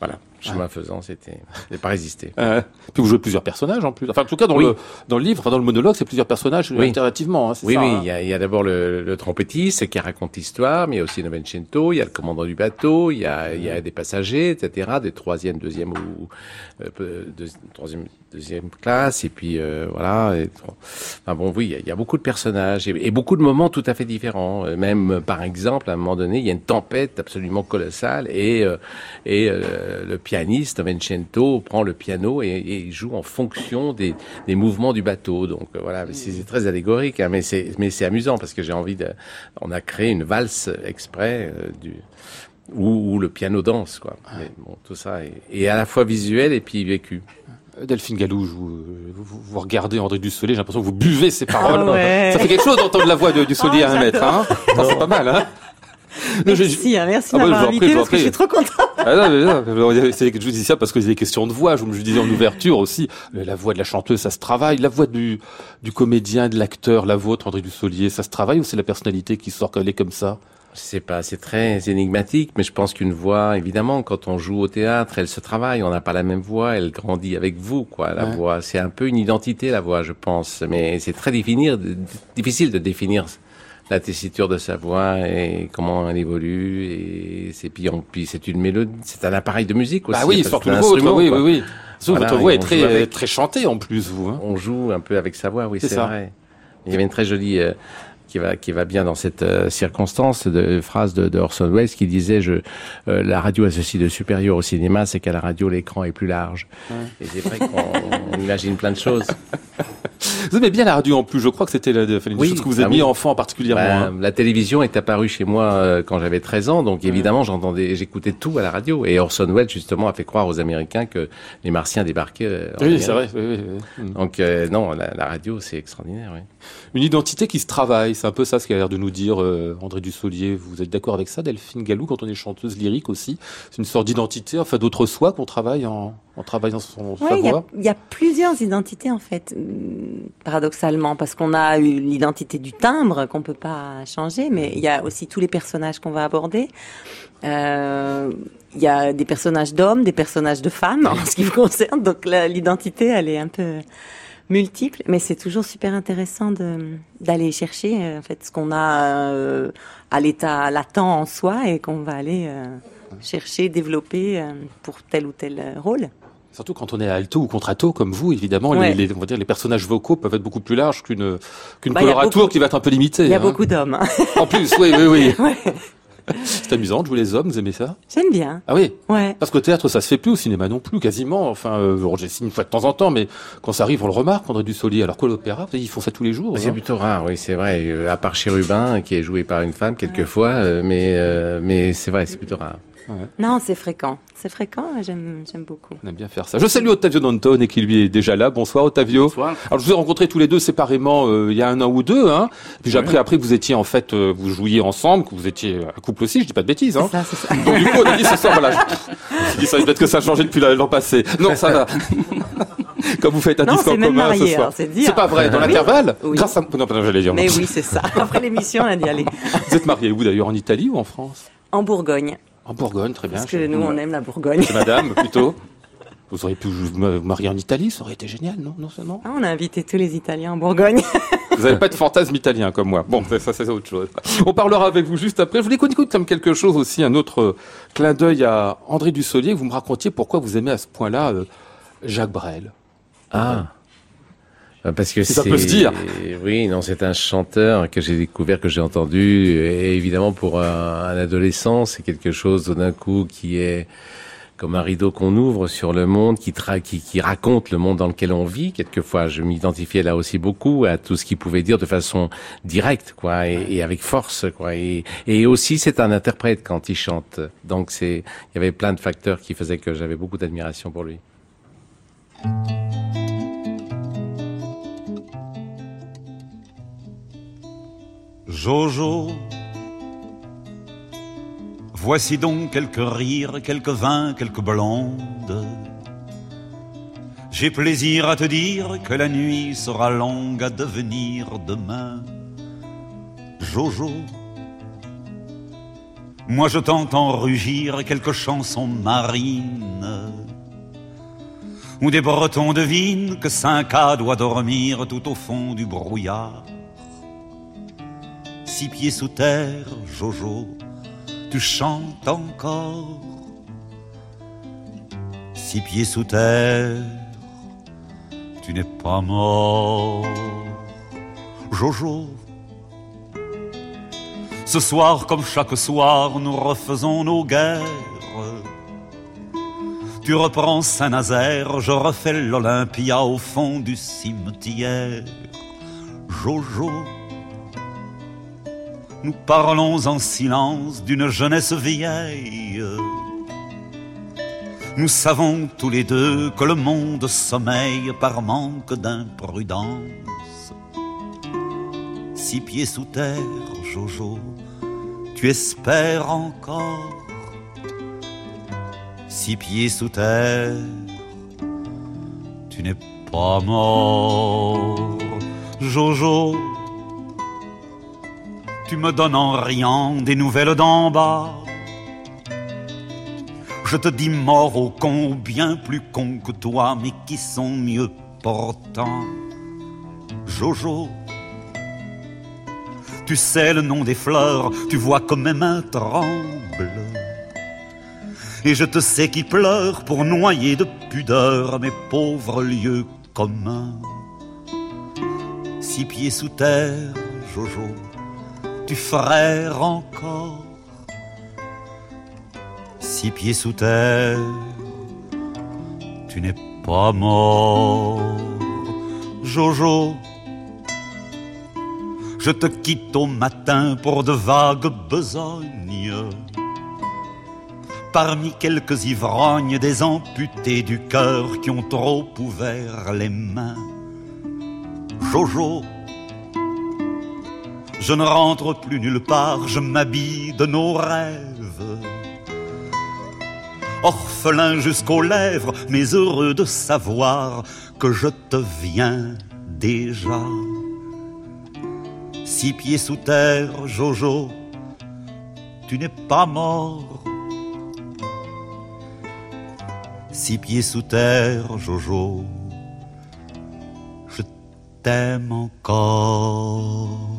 voilà. Chemin faisant, c'était, [LAUGHS] j'ai pas résisté. Euh, puis vous jouez plusieurs personnages en plus. Enfin, en tout cas, dans, Oui. le, dans le livre, enfin, dans le monologue, c'est plusieurs personnages Oui. alternativement. Hein, c'est Oui, ça, oui, hein. il y a, il y a d'abord le, le trompettiste qui raconte l'histoire, mais il y a aussi Novecento, il y a le commandant du bateau, il y a, il y a des passagers, etc., des troisième, deuxième ou euh, deux- troisième, deuxième classe, et puis euh, voilà. Enfin bon, oui, il y, a, beaucoup de personnages et, beaucoup de moments tout à fait différents. Euh, Même, euh, par exemple, à un moment donné, il y a une tempête absolument colossale et euh, et euh, le pianiste Novecento prend le piano et, et joue en fonction des, des mouvements du bateau. Donc euh, voilà, c'est très allégorique, hein, mais c'est mais c'est amusant parce que j'ai envie de. On a créé une valse exprès du où le piano danse, quoi. Mais bon, tout ça est, est à la fois visuel et puis vécu. Delphine Galou, je vous, vous, vous regardez André Dussolier, j'ai l'impression que vous buvez ses paroles. Ah ouais. Ça fait quelque chose d'entendre la voix de Dussolier à un mètre. Hein c'est pas mal. Hein [LAUGHS] Non, Merci, hein, merci Ah bah, je vous prie, invité je vous en parce que je suis trop contente. Ah je vous dis ça parce que c'est des questions de voix. Je me disais en ouverture aussi, euh, la voix de la chanteuse, ça se travaille. La voix du, du comédien, de l'acteur, la vôtre, André Dussolier, ça se travaille ou c'est la personnalité qui sort est comme ça? Sais pas, c'est très énigmatique, mais je pense qu'une voix, évidemment, quand on joue au théâtre, elle se travaille. On n'a pas la même voix, elle grandit avec vous, quoi. La Ouais. voix, c'est un peu une identité, la voix, je pense. Mais c'est très définir, difficile de définir la tessiture de sa voix et comment elle évolue. Et c'est puis, c'est une mélodie, c'est un appareil de musique aussi. Bah oui, surtout le c'est vôtre. Oui, oui, oui. Voilà, votre voix est on très, joue avec. très chantée en plus, vous. Hein. On joue un peu avec sa voix, oui, C'est c'est vrai. Il y avait une très jolie euh, qui va qui va bien dans cette euh, circonstance de phrase de, de Orson Welles qui disait je euh, la radio a ceci de supérieur au cinéma, c'est qu'à la radio l'écran est plus large. Et c'est vrai qu'on on [LAUGHS] imagine plein de choses. Vous aimez bien la radio en plus. Je crois que c'était la, enfin, une Oui, chose que vous ah aimiez oui. enfant particulièrement. Bah, hein. La télévision est apparue chez moi euh, quand j'avais 13 ans, donc évidemment j'entendais, j'écoutais tout à la radio. Et Orson Welles justement a fait croire aux Américains que les Martiens débarquaient. euh, en Oui, c'est vrai. oui, oui, oui. Donc euh, non, la, la radio c'est extraordinaire. Oui. Une identité qui se travaille, c'est un peu ça ce qu'a l'air de nous dire euh, André Dussolier. Vous êtes d'accord avec ça, Delphine Galou, quand on est chanteuse lyrique aussi? C'est une sorte d'identité, enfin d'autre soi qu'on travaille en, en travaillant son Ouais, sa il y, a- voix? il y a plusieurs identités en fait, hum, paradoxalement, parce qu'on a l'identité du timbre qu'on peut pas changer, mais il y a aussi tous les personnages qu'on va aborder. Euh, Il y a des personnages d'hommes, des personnages de femmes [LAUGHS] en ce qui vous concerne, donc l'identité elle est un peu multiple, mais c'est toujours super intéressant de d'aller chercher euh, en fait ce qu'on a euh, à l'état latent en soi et qu'on va aller euh, chercher, développer euh, pour tel ou tel rôle. Surtout quand on est alto ou contralto, comme vous, évidemment, Ouais. les, les- on va dire, les personnages vocaux peuvent être beaucoup plus larges qu'une qu'une Bah, colorature beaucoup- qui va être un peu limitée. Il y a hein. beaucoup d'hommes. hein. En plus, oui, oui, oui. [LAUGHS] Ouais. [LAUGHS] C'est amusant de jouer les hommes, vous aimez ça? J'aime bien. Ah oui? Ouais. Parce qu'au théâtre, ça se fait plus, au cinéma non plus, quasiment. Enfin, euh, Roger une fois de temps en temps, mais quand ça arrive, on le remarque, André Dussolier. Alors que l'opéra, ils font ça tous les jours. C'est hein. plutôt rare, oui, c'est vrai. Euh, À part Chérubin, qui est joué par une femme quelquefois, euh, mais euh, mais c'est vrai, c'est plutôt rare. Non, c'est fréquent. C'est fréquent, et j'aime, beaucoup. On aime bien faire ça. Je salue Ottavio Danton qui lui est déjà là. Bonsoir Ottavio. Bonsoir. Alors je vous ai rencontrés tous les deux séparément euh, il y a un an ou deux. Hein. Puis j'ai appris après que vous étiez en fait, euh, vous jouiez ensemble, que vous étiez un couple aussi. Je dis pas de bêtises. Hein. Ça, c'est ça. Donc du coup on a dit ce soir voilà. Je dit ça peut-être que ça a changé depuis la- l'an passé. Non ça va. [LAUGHS] Quand vous faites un Non, disque en commun marié, ce soir. alors c'est dire. C'est pas vrai, dans Oui. l'intervalle Oui. Grâce à... Non, pardon, j'allais dire. Mais non. oui, c'est ça. Après l'émission, on a dit aller. Vous êtes marié où d'ailleurs? En Italie ou en France? En Bourgogne. En Bourgogne, très bien. Parce que nous, on aime la Bourgogne. C'est madame, [LAUGHS] plutôt. Vous auriez pu vous ma- vous marier en Italie, ça aurait été génial, non Non, non Ah, on a invité tous les Italiens en Bourgogne. [LAUGHS] Vous n'avez pas de fantasme italien comme moi. Bon, ça, ça, c'est autre chose. On parlera avec vous juste après. Je voulais qu'on écoute comme quelque chose aussi, un autre euh, clin d'œil à André Dussolier. Vous me racontiez pourquoi vous aimez à ce point-là euh, Jacques Brel. Ah. Euh, Parce que Si ça peut se dire. Oui, non, c'est un chanteur que j'ai découvert, que j'ai entendu. Et évidemment, pour un, un adolescent, c'est quelque chose d'un coup qui est comme un rideau qu'on ouvre sur le monde, qui, tra qui, qui raconte le monde dans lequel on vit. Quelquefois, je m'identifiais là aussi beaucoup à tout ce qu'il pouvait dire de façon directe, quoi, et, et avec force, quoi. Et, et aussi, c'est un interprète quand il chante. Donc, c'est, il y avait plein de facteurs qui faisaient que j'avais beaucoup d'admiration pour lui. Jojo, voici donc quelques rires, quelques vins, quelques blondes. J'ai plaisir à te dire que la nuit sera longue à devenir demain. Jojo, moi je t'entends rugir quelques chansons marines. Où des Bretons devinent que Cinq-A doit dormir tout au fond du brouillard. Six pieds sous terre, Jojo, tu chantes encore. Six pieds sous terre, tu n'es pas mort. Jojo, ce soir comme chaque soir, nous refaisons nos guerres. Tu reprends Saint-Nazaire, je refais l'Olympia au fond du cimetière. Jojo, nous parlons en silence d'une jeunesse vieille. Nous savons tous les deux que le monde sommeille par manque d'imprudence. Six pieds sous terre, Jojo, tu espères encore. Six pieds sous terre, tu n'es pas mort, Jojo. Tu me donnes en riant des nouvelles d'en bas. Je te dis mort au con, bien plus con que toi, mais qui sont mieux portants? Jojo, tu sais le nom des fleurs, tu vois que mes mains tremblent. Et je te sais qui pleure pour noyer de pudeur mes pauvres lieux communs. Six pieds sous terre, Jojo, tu frères encore. Six pieds sous terre, tu n'es pas mort, Jojo. Je te quitte au matin pour de vagues besognes. Parmi quelques ivrognes, des amputés du cœur qui ont trop ouvert les mains. Jojo, je ne rentre plus nulle part, je m'habille de nos rêves. Orphelin jusqu'aux lèvres, mais heureux de savoir que je te viens déjà. Six pieds sous terre, Jojo, tu n'es pas mort. Six pieds sous terre, Jojo, je t'aime encore.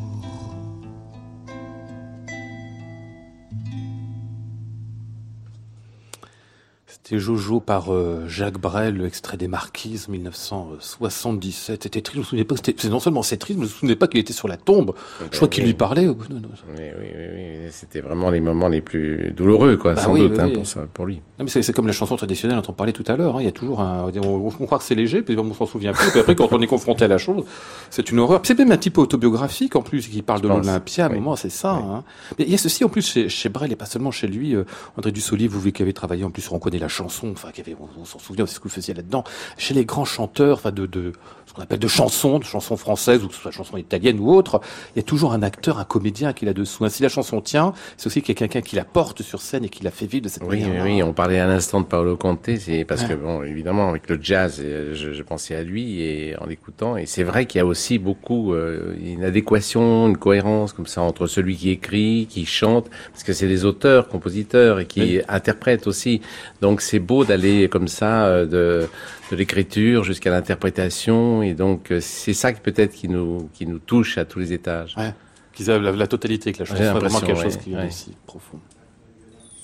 C'était Jojo par euh, Jacques Brel, le extrait des Marquises, 1977. C'était triste, je me souvenais pas, c'était, c'est non seulement c'est triste, je me souvenais pas qu'il était sur la tombe. Je crois qu'il lui parlait. Oui, oui, oui, oui. C'était vraiment les moments les plus douloureux, quoi, Bah sans doute, hein, pour, ça, pour lui. Non, mais c'est, comme la chanson traditionnelle dont on parlait tout à l'heure. hein. Il y a toujours un, on, on croit que c'est léger, puis on s'en souvient plus. Puis après, quand on est confronté à la chose, c'est une horreur. C'est même un petit peu autobiographique en plus, qui parle de Je pense, l'Olympia. À un moment, c'est ça. hein. Mais il y a ceci en plus chez, chez Brel et pas seulement chez lui. euh, André Dussolier, vous qui avez travaillé en plus, on connaît la chanson. Enfin, on, on s'en souvient, c'est ce que vous faisiez là-dedans. Chez les grands chanteurs, enfin de, de qu'on appelle de chansons, de chansons françaises ou que ce soit chansons italiennes ou autres, il y a toujours un acteur, un comédien qui est là-dessous. hein. Si la chanson tient c'est aussi quelqu'un qui la porte sur scène et qui la fait vivre de cette Oui, manière. oui, oui, on parlait à l'instant de Paolo Conte, c'est parce Ouais. que bon, évidemment, avec le jazz, euh, je, je pensais à lui et en l'écoutant, et c'est vrai qu'il y a aussi beaucoup euh, une adéquation, une cohérence comme ça entre celui qui écrit, qui chante, parce que c'est des auteurs, compositeurs et qui Oui. interprètent aussi. Donc c'est beau d'aller comme ça euh, de de l'écriture jusqu'à l'interprétation, et donc euh, c'est ça qui peut-être qui nous qui nous touche à tous les étages. Ouais. Qu'ils la, la totalité, que la chanson est vraiment quelque chose ouais, qui est ouais. aussi profond.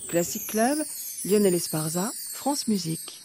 Classic Club, Lionel Esparza, France Musique.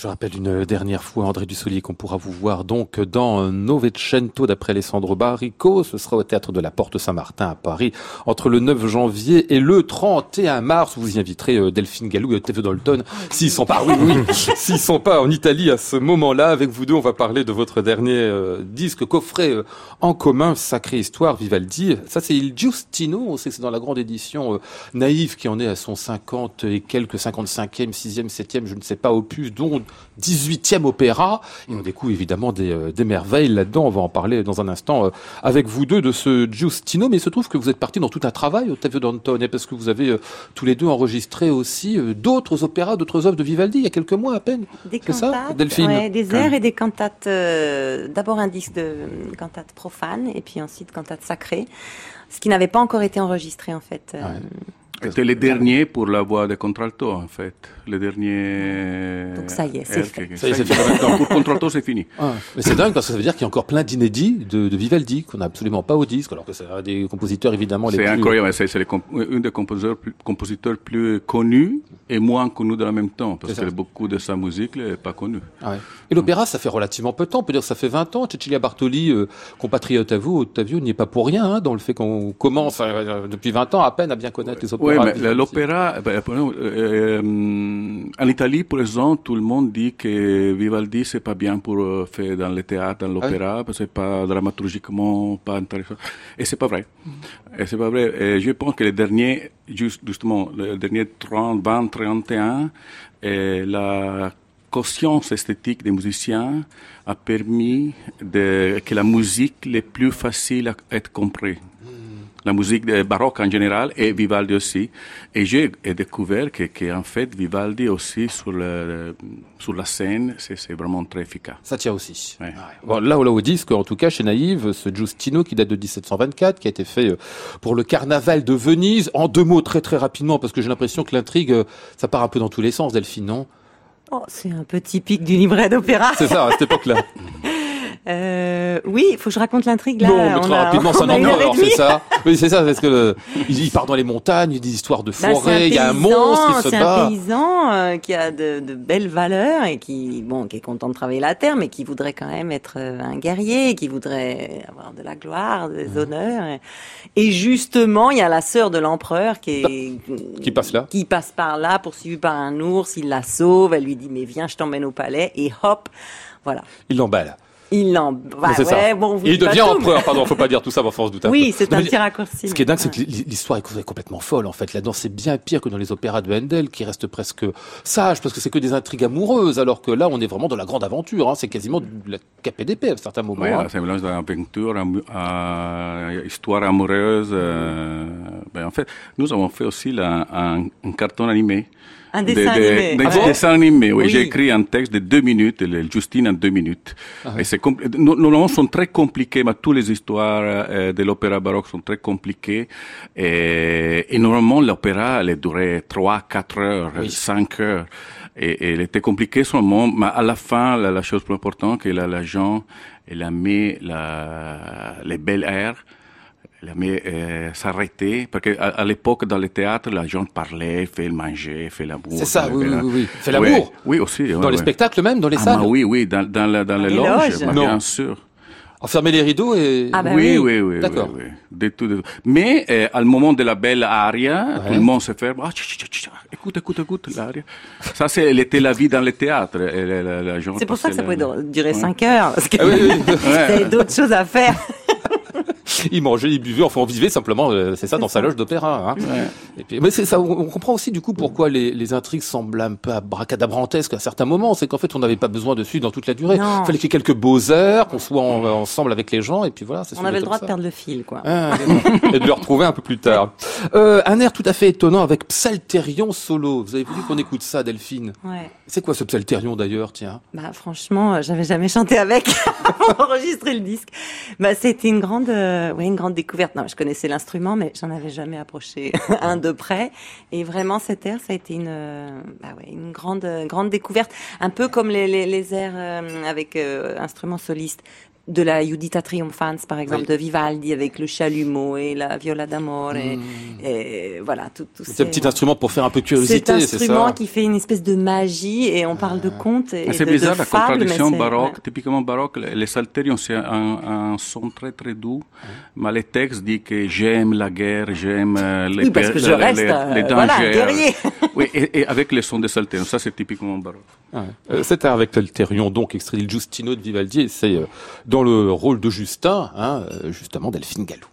Je rappelle une dernière fois, André Dussolier, qu'on pourra vous voir donc dans Novecento d'après Alessandro Barrico. Ce sera au théâtre de la Porte Saint-Martin à Paris entre le 9 janvier et le 31 mars. Vous y inviterez euh, Delphine Gallou et Teve Dalton s'ils sont pas, [LAUGHS] s'ils sont pas en Italie à ce moment-là. Avec vous deux, on va parler de votre dernier euh, disque coffret euh, en commun, Sacrée Histoire, Vivaldi. Ça, c'est Il Giustino. On sait que c'est dans la grande édition naïve qui en est à son 50 et quelques 55e, 6e, 7e, je ne sais pas, opus, dont 18e opéra. Et on découvre évidemment des, euh, des merveilles là-dedans. On va en parler dans un instant euh, avec vous deux de ce Giustino. Mais il se trouve que vous êtes partis dans tout un travail, Ottavio Dantone, parce que vous avez euh, tous les deux enregistré aussi d'autres opéras, d'autres œuvres de Vivaldi il y a quelques mois à peine. Des ça, cantates, Delphine ouais, des airs et des cantates. euh, D'abord un disque de cantates profanes et puis ensuite cantates sacrées, ce qui n'avait pas encore été enregistré en fait. euh, C'était le dernier pour la voix de contralto, en fait. Le dernier. Donc ça y est, c'est fait. que- Ça y est, c'est fait. maintenant. Pour contralto, c'est fini. Ah, mais c'est dingue parce que ça veut dire qu'il y a encore plein d'inédits de, de Vivaldi qu'on n'a absolument pas au disque, alors que c'est un des compositeurs évidemment les C'est plus... incroyable. C'est c'est le comp- un des compositeurs plus, compositeurs plus connus et moins connus de la même temps, parce C'est que beaucoup de sa musique n'est pas connue. Ah ouais. Et l'opéra, ça fait relativement peu de temps. On peut dire que ça fait 20 ans. Cecilia Bartoli, euh, compatriote à vous, Ottavio, n'y est pas pour rien hein, dans le fait qu'on commence euh, depuis 20 ans à peine à bien connaître les Oui, opéras. mais l'opéra, ben, euh, euh, en Italie, par exemple, tout le monde dit que Vivaldi, c'est pas bien pour euh, faire dans le théâtre, dans l'opéra, parce que c'est pas dramaturgiquement pas intéressant. Et c'est pas vrai. Et c'est pas vrai. Et je pense que les derniers, juste, justement, les derniers 30, 20, 31, et la conscience esthétique des musiciens a permis de, que la musique est plus facile à être comprise la musique baroque en général et Vivaldi aussi. Et j'ai découvert que, que, en fait, Vivaldi aussi sur, le, sur la scène, c'est vraiment très efficace. Ça tient aussi. Ouais. Bon, là, là, au disque, en tout cas, chez Naïve, ce Giustino qui date de 1724, qui a été fait euh, pour le carnaval de Venise. En deux mots, très très rapidement, parce que j'ai l'impression que l'intrigue, euh, ça part un peu dans tous les sens, Delphine, non? Oh, c'est un peu typique du livret d'opéra. C'est ça, à cette époque-là. [LAUGHS] Euh, oui, il faut que je raconte l'intrigue là. non, mais très rapidement, c'est on un a une heure et empereur, demie. c'est ça Oui, c'est ça, parce que le- il, part dans les montagnes, il y a des histoires de Bah, forêt, il y a un monstre qui se C'est un bat. paysan euh, qui a de, de belles valeurs et qui, bon, qui est content de travailler la terre, mais qui voudrait quand même être euh, un guerrier, qui voudrait avoir de la gloire, des Mmh. honneurs. Et justement, il y a la sœur de l'empereur qui est Qui passe là. qui passe par là, poursuivie par un ours. Il la sauve. Elle lui dit mais viens, je t'emmène au palais. Et hop, voilà. Il l'emballe. Il l'en. Bah, c'est ouais, ça. bon, vous Et il devient tout, empereur, mais- pardon, faut pas dire tout ça, mais on se doute un Oui, peu. c'est un petit raccourci. Ce qui est dingue, Ouais. c'est que l'hi- l'histoire est complètement folle, en fait. Là-dedans, c'est bien pire que dans les opéras de Handel, qui restent presque sages, parce que c'est que des intrigues amoureuses, alors que là, on est vraiment dans la grande aventure, hein. C'est quasiment de la KPDP à certains moments. Ouais, hein. c'est un mélange d'aventure, à histoire amoureuse. euh, ben, en fait, nous avons fait aussi la- un, un carton animé. Un De- dessin de- animé. de- Ah bon dessin animé, oui. Oui. J'ai écrit un texte de deux minutes, le Justine en deux minutes. Ah Et c'est nos, nos romans sont très compliqués, mais toutes les histoires euh, de l'opéra baroque sont très compliquées. Et, et normalement, l'opéra, elle durait trois, quatre heures, cinq heures. Et, et elle était compliquée seulement, mais à la fin, la, la chose plus importante, que la, la gens, elle a mis la, les belles airs, elle a mis euh, s'arrêter, parce qu'à à, l'époque, dans le théâtre, la gens parlait, fait le manger, fait l'amour. C'est ça, oui, oui, la- oui, oui. Fait l'amour. Oui, aussi. ouais, Dans les ouais. spectacles même, dans les Ah, salles. bah oui, oui, dans, dans, la, dans les les loges, loges. bah, Non. bien sûr. Enfermer les rideaux et... Ah bah oui, oui. oui, oui. D'accord. oui, oui. De tout, de tout. Mais euh, au moment de la belle aria, tout le monde se ferme. Ah, tch, tch, tch, tch, écoute, écoute, écoute, l'aria. Ça, c'est, elle était la vie dans le théâtre. Et la- la- la gens C'est pour ça que ça pouvait durer Ouais. 5 heures, parce que Ah oui, oui. [LAUGHS] d'autres choses à faire. [LAUGHS] il mangeait, il buvait, enfin on vivait simplement, euh, c'est ça, dans sa loge d'opéra. Hein. Et puis, mais c'est ça, on on comprend aussi du coup pourquoi les, les intrigues semblent un peu abracadabrantesques à certains moments. C'est qu'en fait, on n'avait pas besoin de suivre dans toute la durée. Non. Il fallait qu'il y ait quelques beaux heures, qu'on soit en- ensemble avec les gens, et puis voilà. On avait le droit de perdre le fil, quoi. Ah, [LAUGHS] et de le retrouver un peu plus tard. Euh, un air tout à fait étonnant avec Psalterion solo. Vous avez voulu qu'on écoute ça, Delphine? Ouais. C'est quoi ce Psalterion d'ailleurs, tiens? Bah franchement, euh, j'avais jamais chanté avec [LAUGHS] pour enregistrer le disque. Bah c'était une grande, euh, ouais, une grande découverte. Non, je connaissais l'instrument, mais j'en avais jamais approché [LAUGHS] un de près. Et vraiment, cet air, ça a été une, euh, bah ouais, une grande, euh, grande découverte. Un peu comme les, les, les airs euh, avec euh, instruments solistes de la Judita Triumphans, par exemple, Oui. de Vivaldi avec le chalumeau et la viola d'amore et, Mm. et voilà tout, tout C'est un petit instrument pour faire un peu de curiosité, c'est instrument ça qui fait une espèce de magie et on parle de contes et Ah, C'est de, bizarre de la fables, contradiction c'est- baroque, ouais. typiquement baroque. Les salterions, c'est un, un son très très doux, mais les textes disent que j'aime la guerre, j'aime euh, les, Oui, parce que je reste, les, euh, les voilà, dangers. guerrier. [LAUGHS] oui, et, et avec les sons des salterions, ça c'est typiquement baroque. Ouais. Euh, air avec Psalterion, donc extrait du Giustino de Vivaldi, et c'est euh, dans le rôle de Justin, hein, euh, justement Delphine Gallou.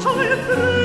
잘 그래.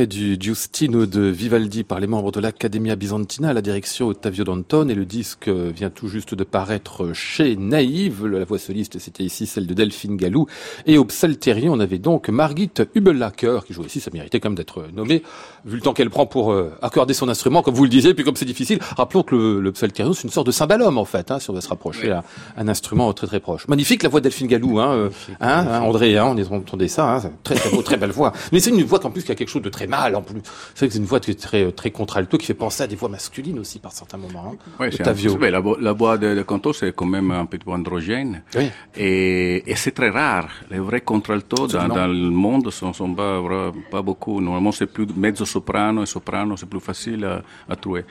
Extrait du Giustino de Vivaldi par les membres de l'Accademia Bizantina à la direction Ottavio Danton et le disque vient tout juste de paraître chez Naïve. La voix soliste c'était ici celle de Delphine Gallou et au Psalterion on avait donc Margit Hubelacker qui joue ici, ça méritait quand même d'être nommé vu le temps qu'elle prend pour euh, accorder son instrument comme vous le disiez puis comme c'est difficile. Rappelons que le, le Psalterion c'est une sorte de cymbalum en fait hein, si on va se rapprocher à un instrument très très proche. Magnifique la voix de Delphine Gallou hein, euh, hein, hein, André hein, on est- entendait ça hein, très très beau, très belle voix. Mais c'est une voix qu'en plus qui a quelque chose de très mâle en plus. C'est vrai que c'est une voix qui est très, très contralto, qui fait penser à des voix masculines aussi par certains moments. Hein. Un- ouais, la, la voix de, de canto, c'est quand même un peu androgène. Oui. Et, et c'est très rare. Les vrais contraltos dans, le monde ne sont, sont pas, beaucoup. Normalement, c'est plus mezzo soprano et soprano, c'est plus facile à, à trouver.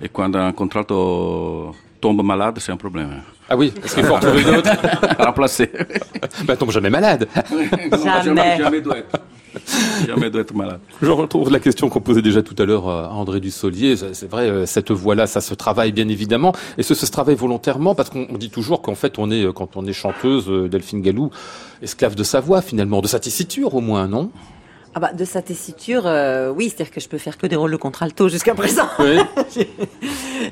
Et quand un contralto tombe malade, c'est un problème. Ah oui, parce qu'il faut en trouver une autre. [LAUGHS] Remplacer. bah, tombe jamais malade. [LAUGHS] Jamais. Jamais doit être. [LAUGHS] Jamais doit être malade. Je retrouve la question qu'on posait déjà tout à l'heure à André Dussolier. C'est c'est vrai, euh, cette voix-là, ça se travaille bien évidemment. Et ce, ça se travaille volontairement parce qu'on on dit toujours qu'en fait, on est, euh, quand on est chanteuse, euh, Delphine Gallou, esclave de sa voix finalement, de sa tessiture au moins, non? Ah bah, de sa tessiture, euh, oui, c'est-à-dire que je peux faire que des rôles de contralto jusqu'à présent. Oui. [LAUGHS]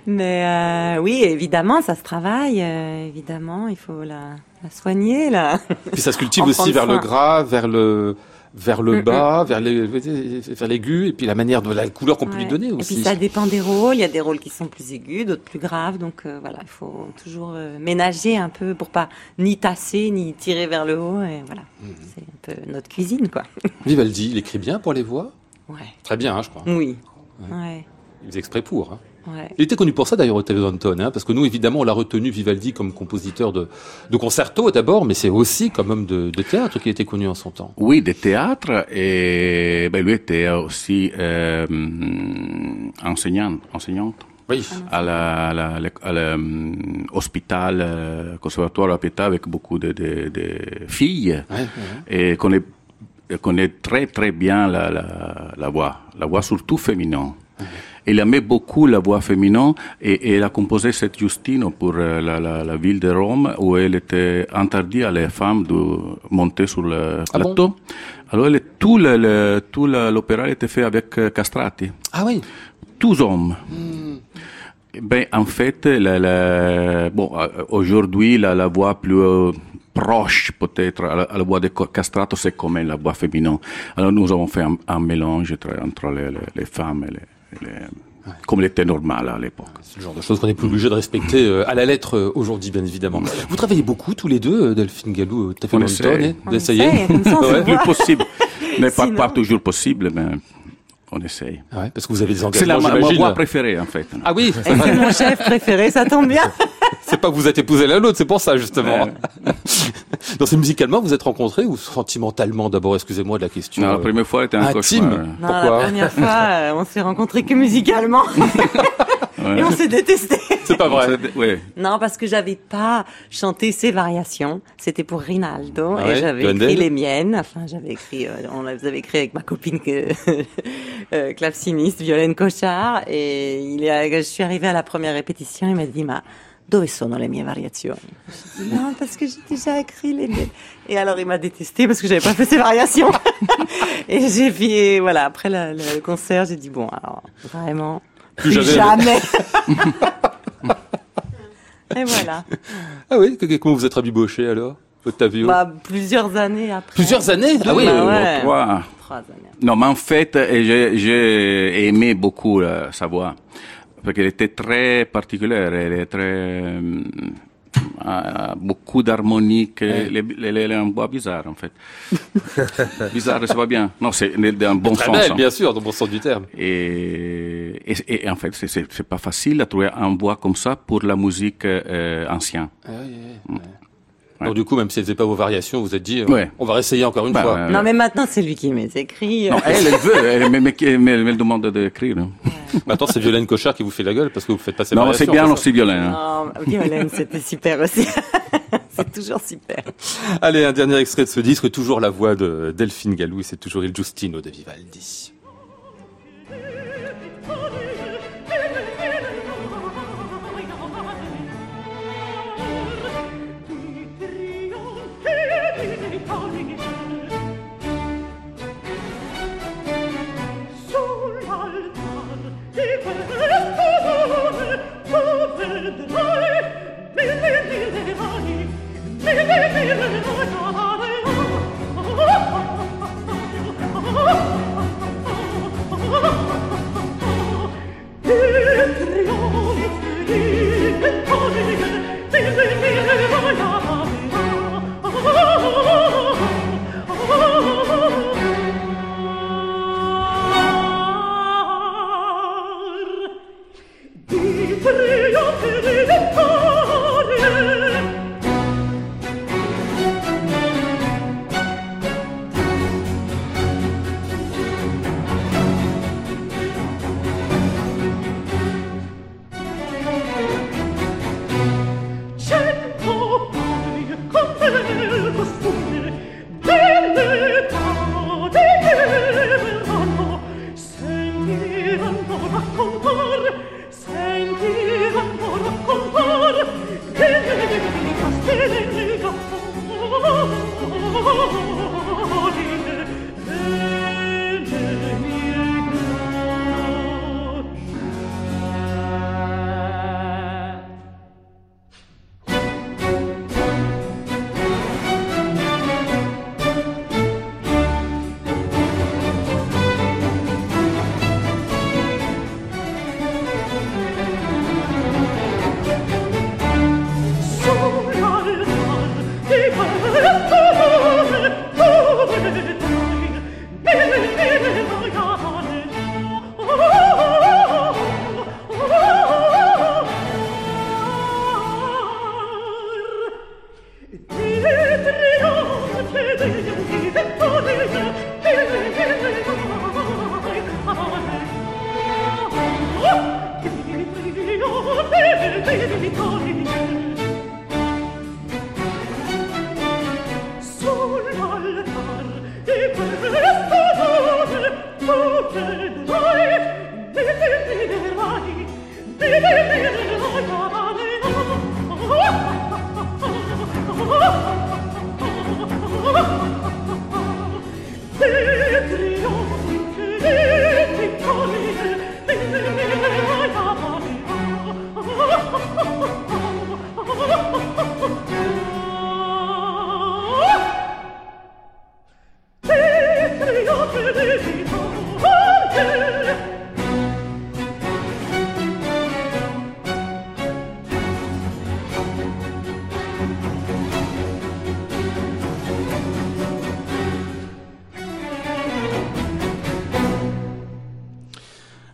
Mais euh, oui, évidemment, ça se travaille. euh, évidemment, il faut la, la soigner, là. Puis ça se cultive [LAUGHS] En aussi vers le gras, vers le vers le Mm, bas, vers les vers l'aigu, et puis la manière de la couleur qu'on peut lui donner Et aussi. puis ça dépend des rôles. Il y a des rôles qui sont plus aigus, d'autres plus graves. Donc euh, voilà, il faut toujours euh, ménager un peu pour pas ni tasser ni tirer vers le haut. Et voilà, Mm-hmm. c'est un peu notre cuisine, quoi. [LAUGHS] Vivaldi, il écrit bien pour les voix? Ouais. Très bien, hein, je crois. Oui. Ouais. Ouais. Il faisait exprès pour. hein. Ouais. Il était connu pour ça d'ailleurs, Ottavio Danton, hein, parce que nous, évidemment, on l'a retenu Vivaldi comme compositeur de, de concerto d'abord, mais c'est aussi comme homme de, de théâtre qu'il était connu en son temps. Oui, de théâtre et ben, lui était aussi euh, enseignant, enseignante. Oui. À la, à la- à la, euh, conservatoire à Pétain avec beaucoup de, de, de filles Ouais, ouais. et connaît, connaît très très bien la, la, la voix, la voix surtout féminine. Il aimait beaucoup la voix féminine et, et elle a composé cette Justino pour euh, la, la, la ville de Rome où elle était interdit à les femmes de monter sur le Ah bon plateau. Alors elle, tout le- tout l'opéra était fait avec euh, castrati, Ah oui. tous hommes. Ben, en fait, la, la- bon, euh, aujourd'hui, la, la voix plus euh, proche, peut-être, à la, à la voix de castrato, c'est quand même la voix féminine. Alors, nous avons fait un, un mélange entre, les- les femmes et les, les- comme il était normal à l'époque. C'est le genre de choses qu'on n'est plus obligé de respecter euh, à la lettre euh, aujourd'hui, bien évidemment. Vous travaillez beaucoup tous les deux, euh, Delphine Gallou, euh, Ottavio On Danton, essaie. hein [LAUGHS] se Le possible. Mais pas, pas toujours possible, mais on essaye. Ouais, parce que vous avez des C'est la engagements, ma, ma voix préférée, en fait. Ah oui, [LAUGHS] c'est mon chef préféré, ça tombe bien. [LAUGHS] c'est pas que vous êtes épousé l'un l'autre, c'est pour ça justement. [LAUGHS] Donc c'est musicalement vous êtes rencontrés ou sentimentalement d'abord Excusez-moi de la question. Non, la euh, première fois, c'était un intime. cauchemar. Non, Pourquoi la première fois, euh, on s'est rencontrés que musicalement. Et on s'est détestés. [LAUGHS] C'est pas vrai. Non, parce que j'avais pas chanté ces variations. C'était pour Rinaldo Ah et ouais, j'avais écrit les miennes. Enfin, j'avais écrit, euh, on les avait écrit avec ma copine que, [LAUGHS] euh, claveciniste Violaine Cochard. Et il je suis arrivée à la première répétition, il m'a dit, ma, dove sono le mie variazioni? Non, parce que j'ai déjà écrit les miennes. Et alors, il m'a détesté parce que j'avais pas fait ces variations. [LAUGHS] et j'ai fait, voilà, après la- le concert, j'ai dit, bon, alors, vraiment, Plus plus jamais. jamais. [LAUGHS] et voilà. Ah oui, que- que- comment vous êtes rabiboché alors Ottavio Bah, plusieurs années après. Plusieurs années Ah oui, Bah euh, ouais. Trois. Trois années. Non, mais en fait, euh, j'ai- j'ai aimé beaucoup euh, sa voix. Parce qu'elle était très particulière. Elle est très. Euh, beaucoup d'harmonique. Elle, est- elle est un voix bizarre, en fait. [LAUGHS] bizarre, c'est pas bien. Non, c'est le bon Très sens. belle, hein. bien sûr, dans le bon sens du terme. Et, et, et en fait, c'est- pas facile de trouver un voix comme ça pour la musique euh, ancienne. Ah oui, ouais. Donc du coup, même si elle faisait pas vos variations, vous vous êtes dit, euh, Ouais. on va réessayer encore une Bah, fois. Non, mais maintenant, c'est lui qui met écrit. Non, [LAUGHS] elle, elle veut, elle, mais, mais, mais, mais elle demande d'écrire. hein. Maintenant, c'est Violaine Cochard qui vous fait la gueule parce que vous faites pas ces Non, c'est bien ça aussi violent. hein. Non, Violaine, c'était super aussi. [LAUGHS] c'est toujours super. Allez, un dernier extrait de ce disque, toujours la voix de Delphine Gallou, et c'est toujours Il Giustino de Vivaldi.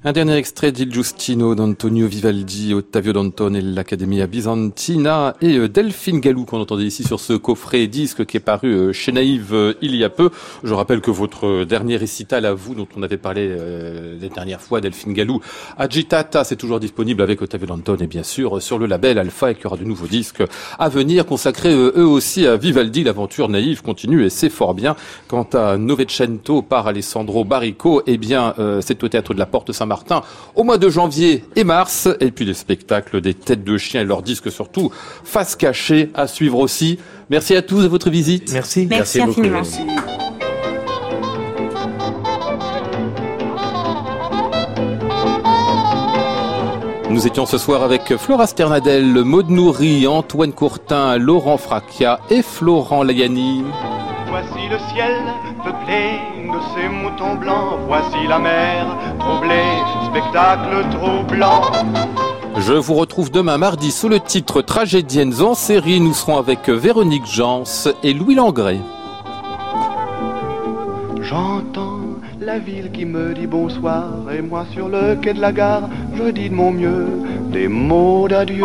Un dernier extrait d'Il Giustino d'Antonio Vivaldi, Ottavio Dantone et l'Accademia Bizantina et euh, Delphine Gallou qu'on entendait ici sur ce coffret disque qui est paru euh, chez Naïve euh, il y a peu. Je rappelle que votre dernier récital à vous dont on avait parlé les dernières fois, Delphine Gallou, Agitata, c'est toujours disponible avec Ottavio Dantone et bien sûr sur le label Alpha et qu'il y aura de nouveaux disques à venir consacrés eux aussi à Vivaldi. L'aventure naïve continue et c'est fort bien. Quant à Novecento par Alessandro Barrico, eh bien c'est au théâtre de la Porte Saint-Martin au mois de janvier et mars. Et puis les spectacles des têtes de chiens et leurs disques surtout, face cachée à suivre aussi. Merci à tous de votre visite. Merci. Merci infiniment. Nous étions ce soir avec Flora Sternadel, Maud Nourri, Antoine Courtin, Laurent Fracchia et Florent Lagani. Voici le ciel peuplé de ces moutons blancs. Voici la mer troublée, spectacle troublant. Je vous retrouve demain mardi sous le titre Tragédiennes en série. Nous serons avec Véronique Jans et Louis Langret. J'entends la ville qui me dit bonsoir et moi sur le quai de la gare, je dis de mon mieux des mots d'adieu.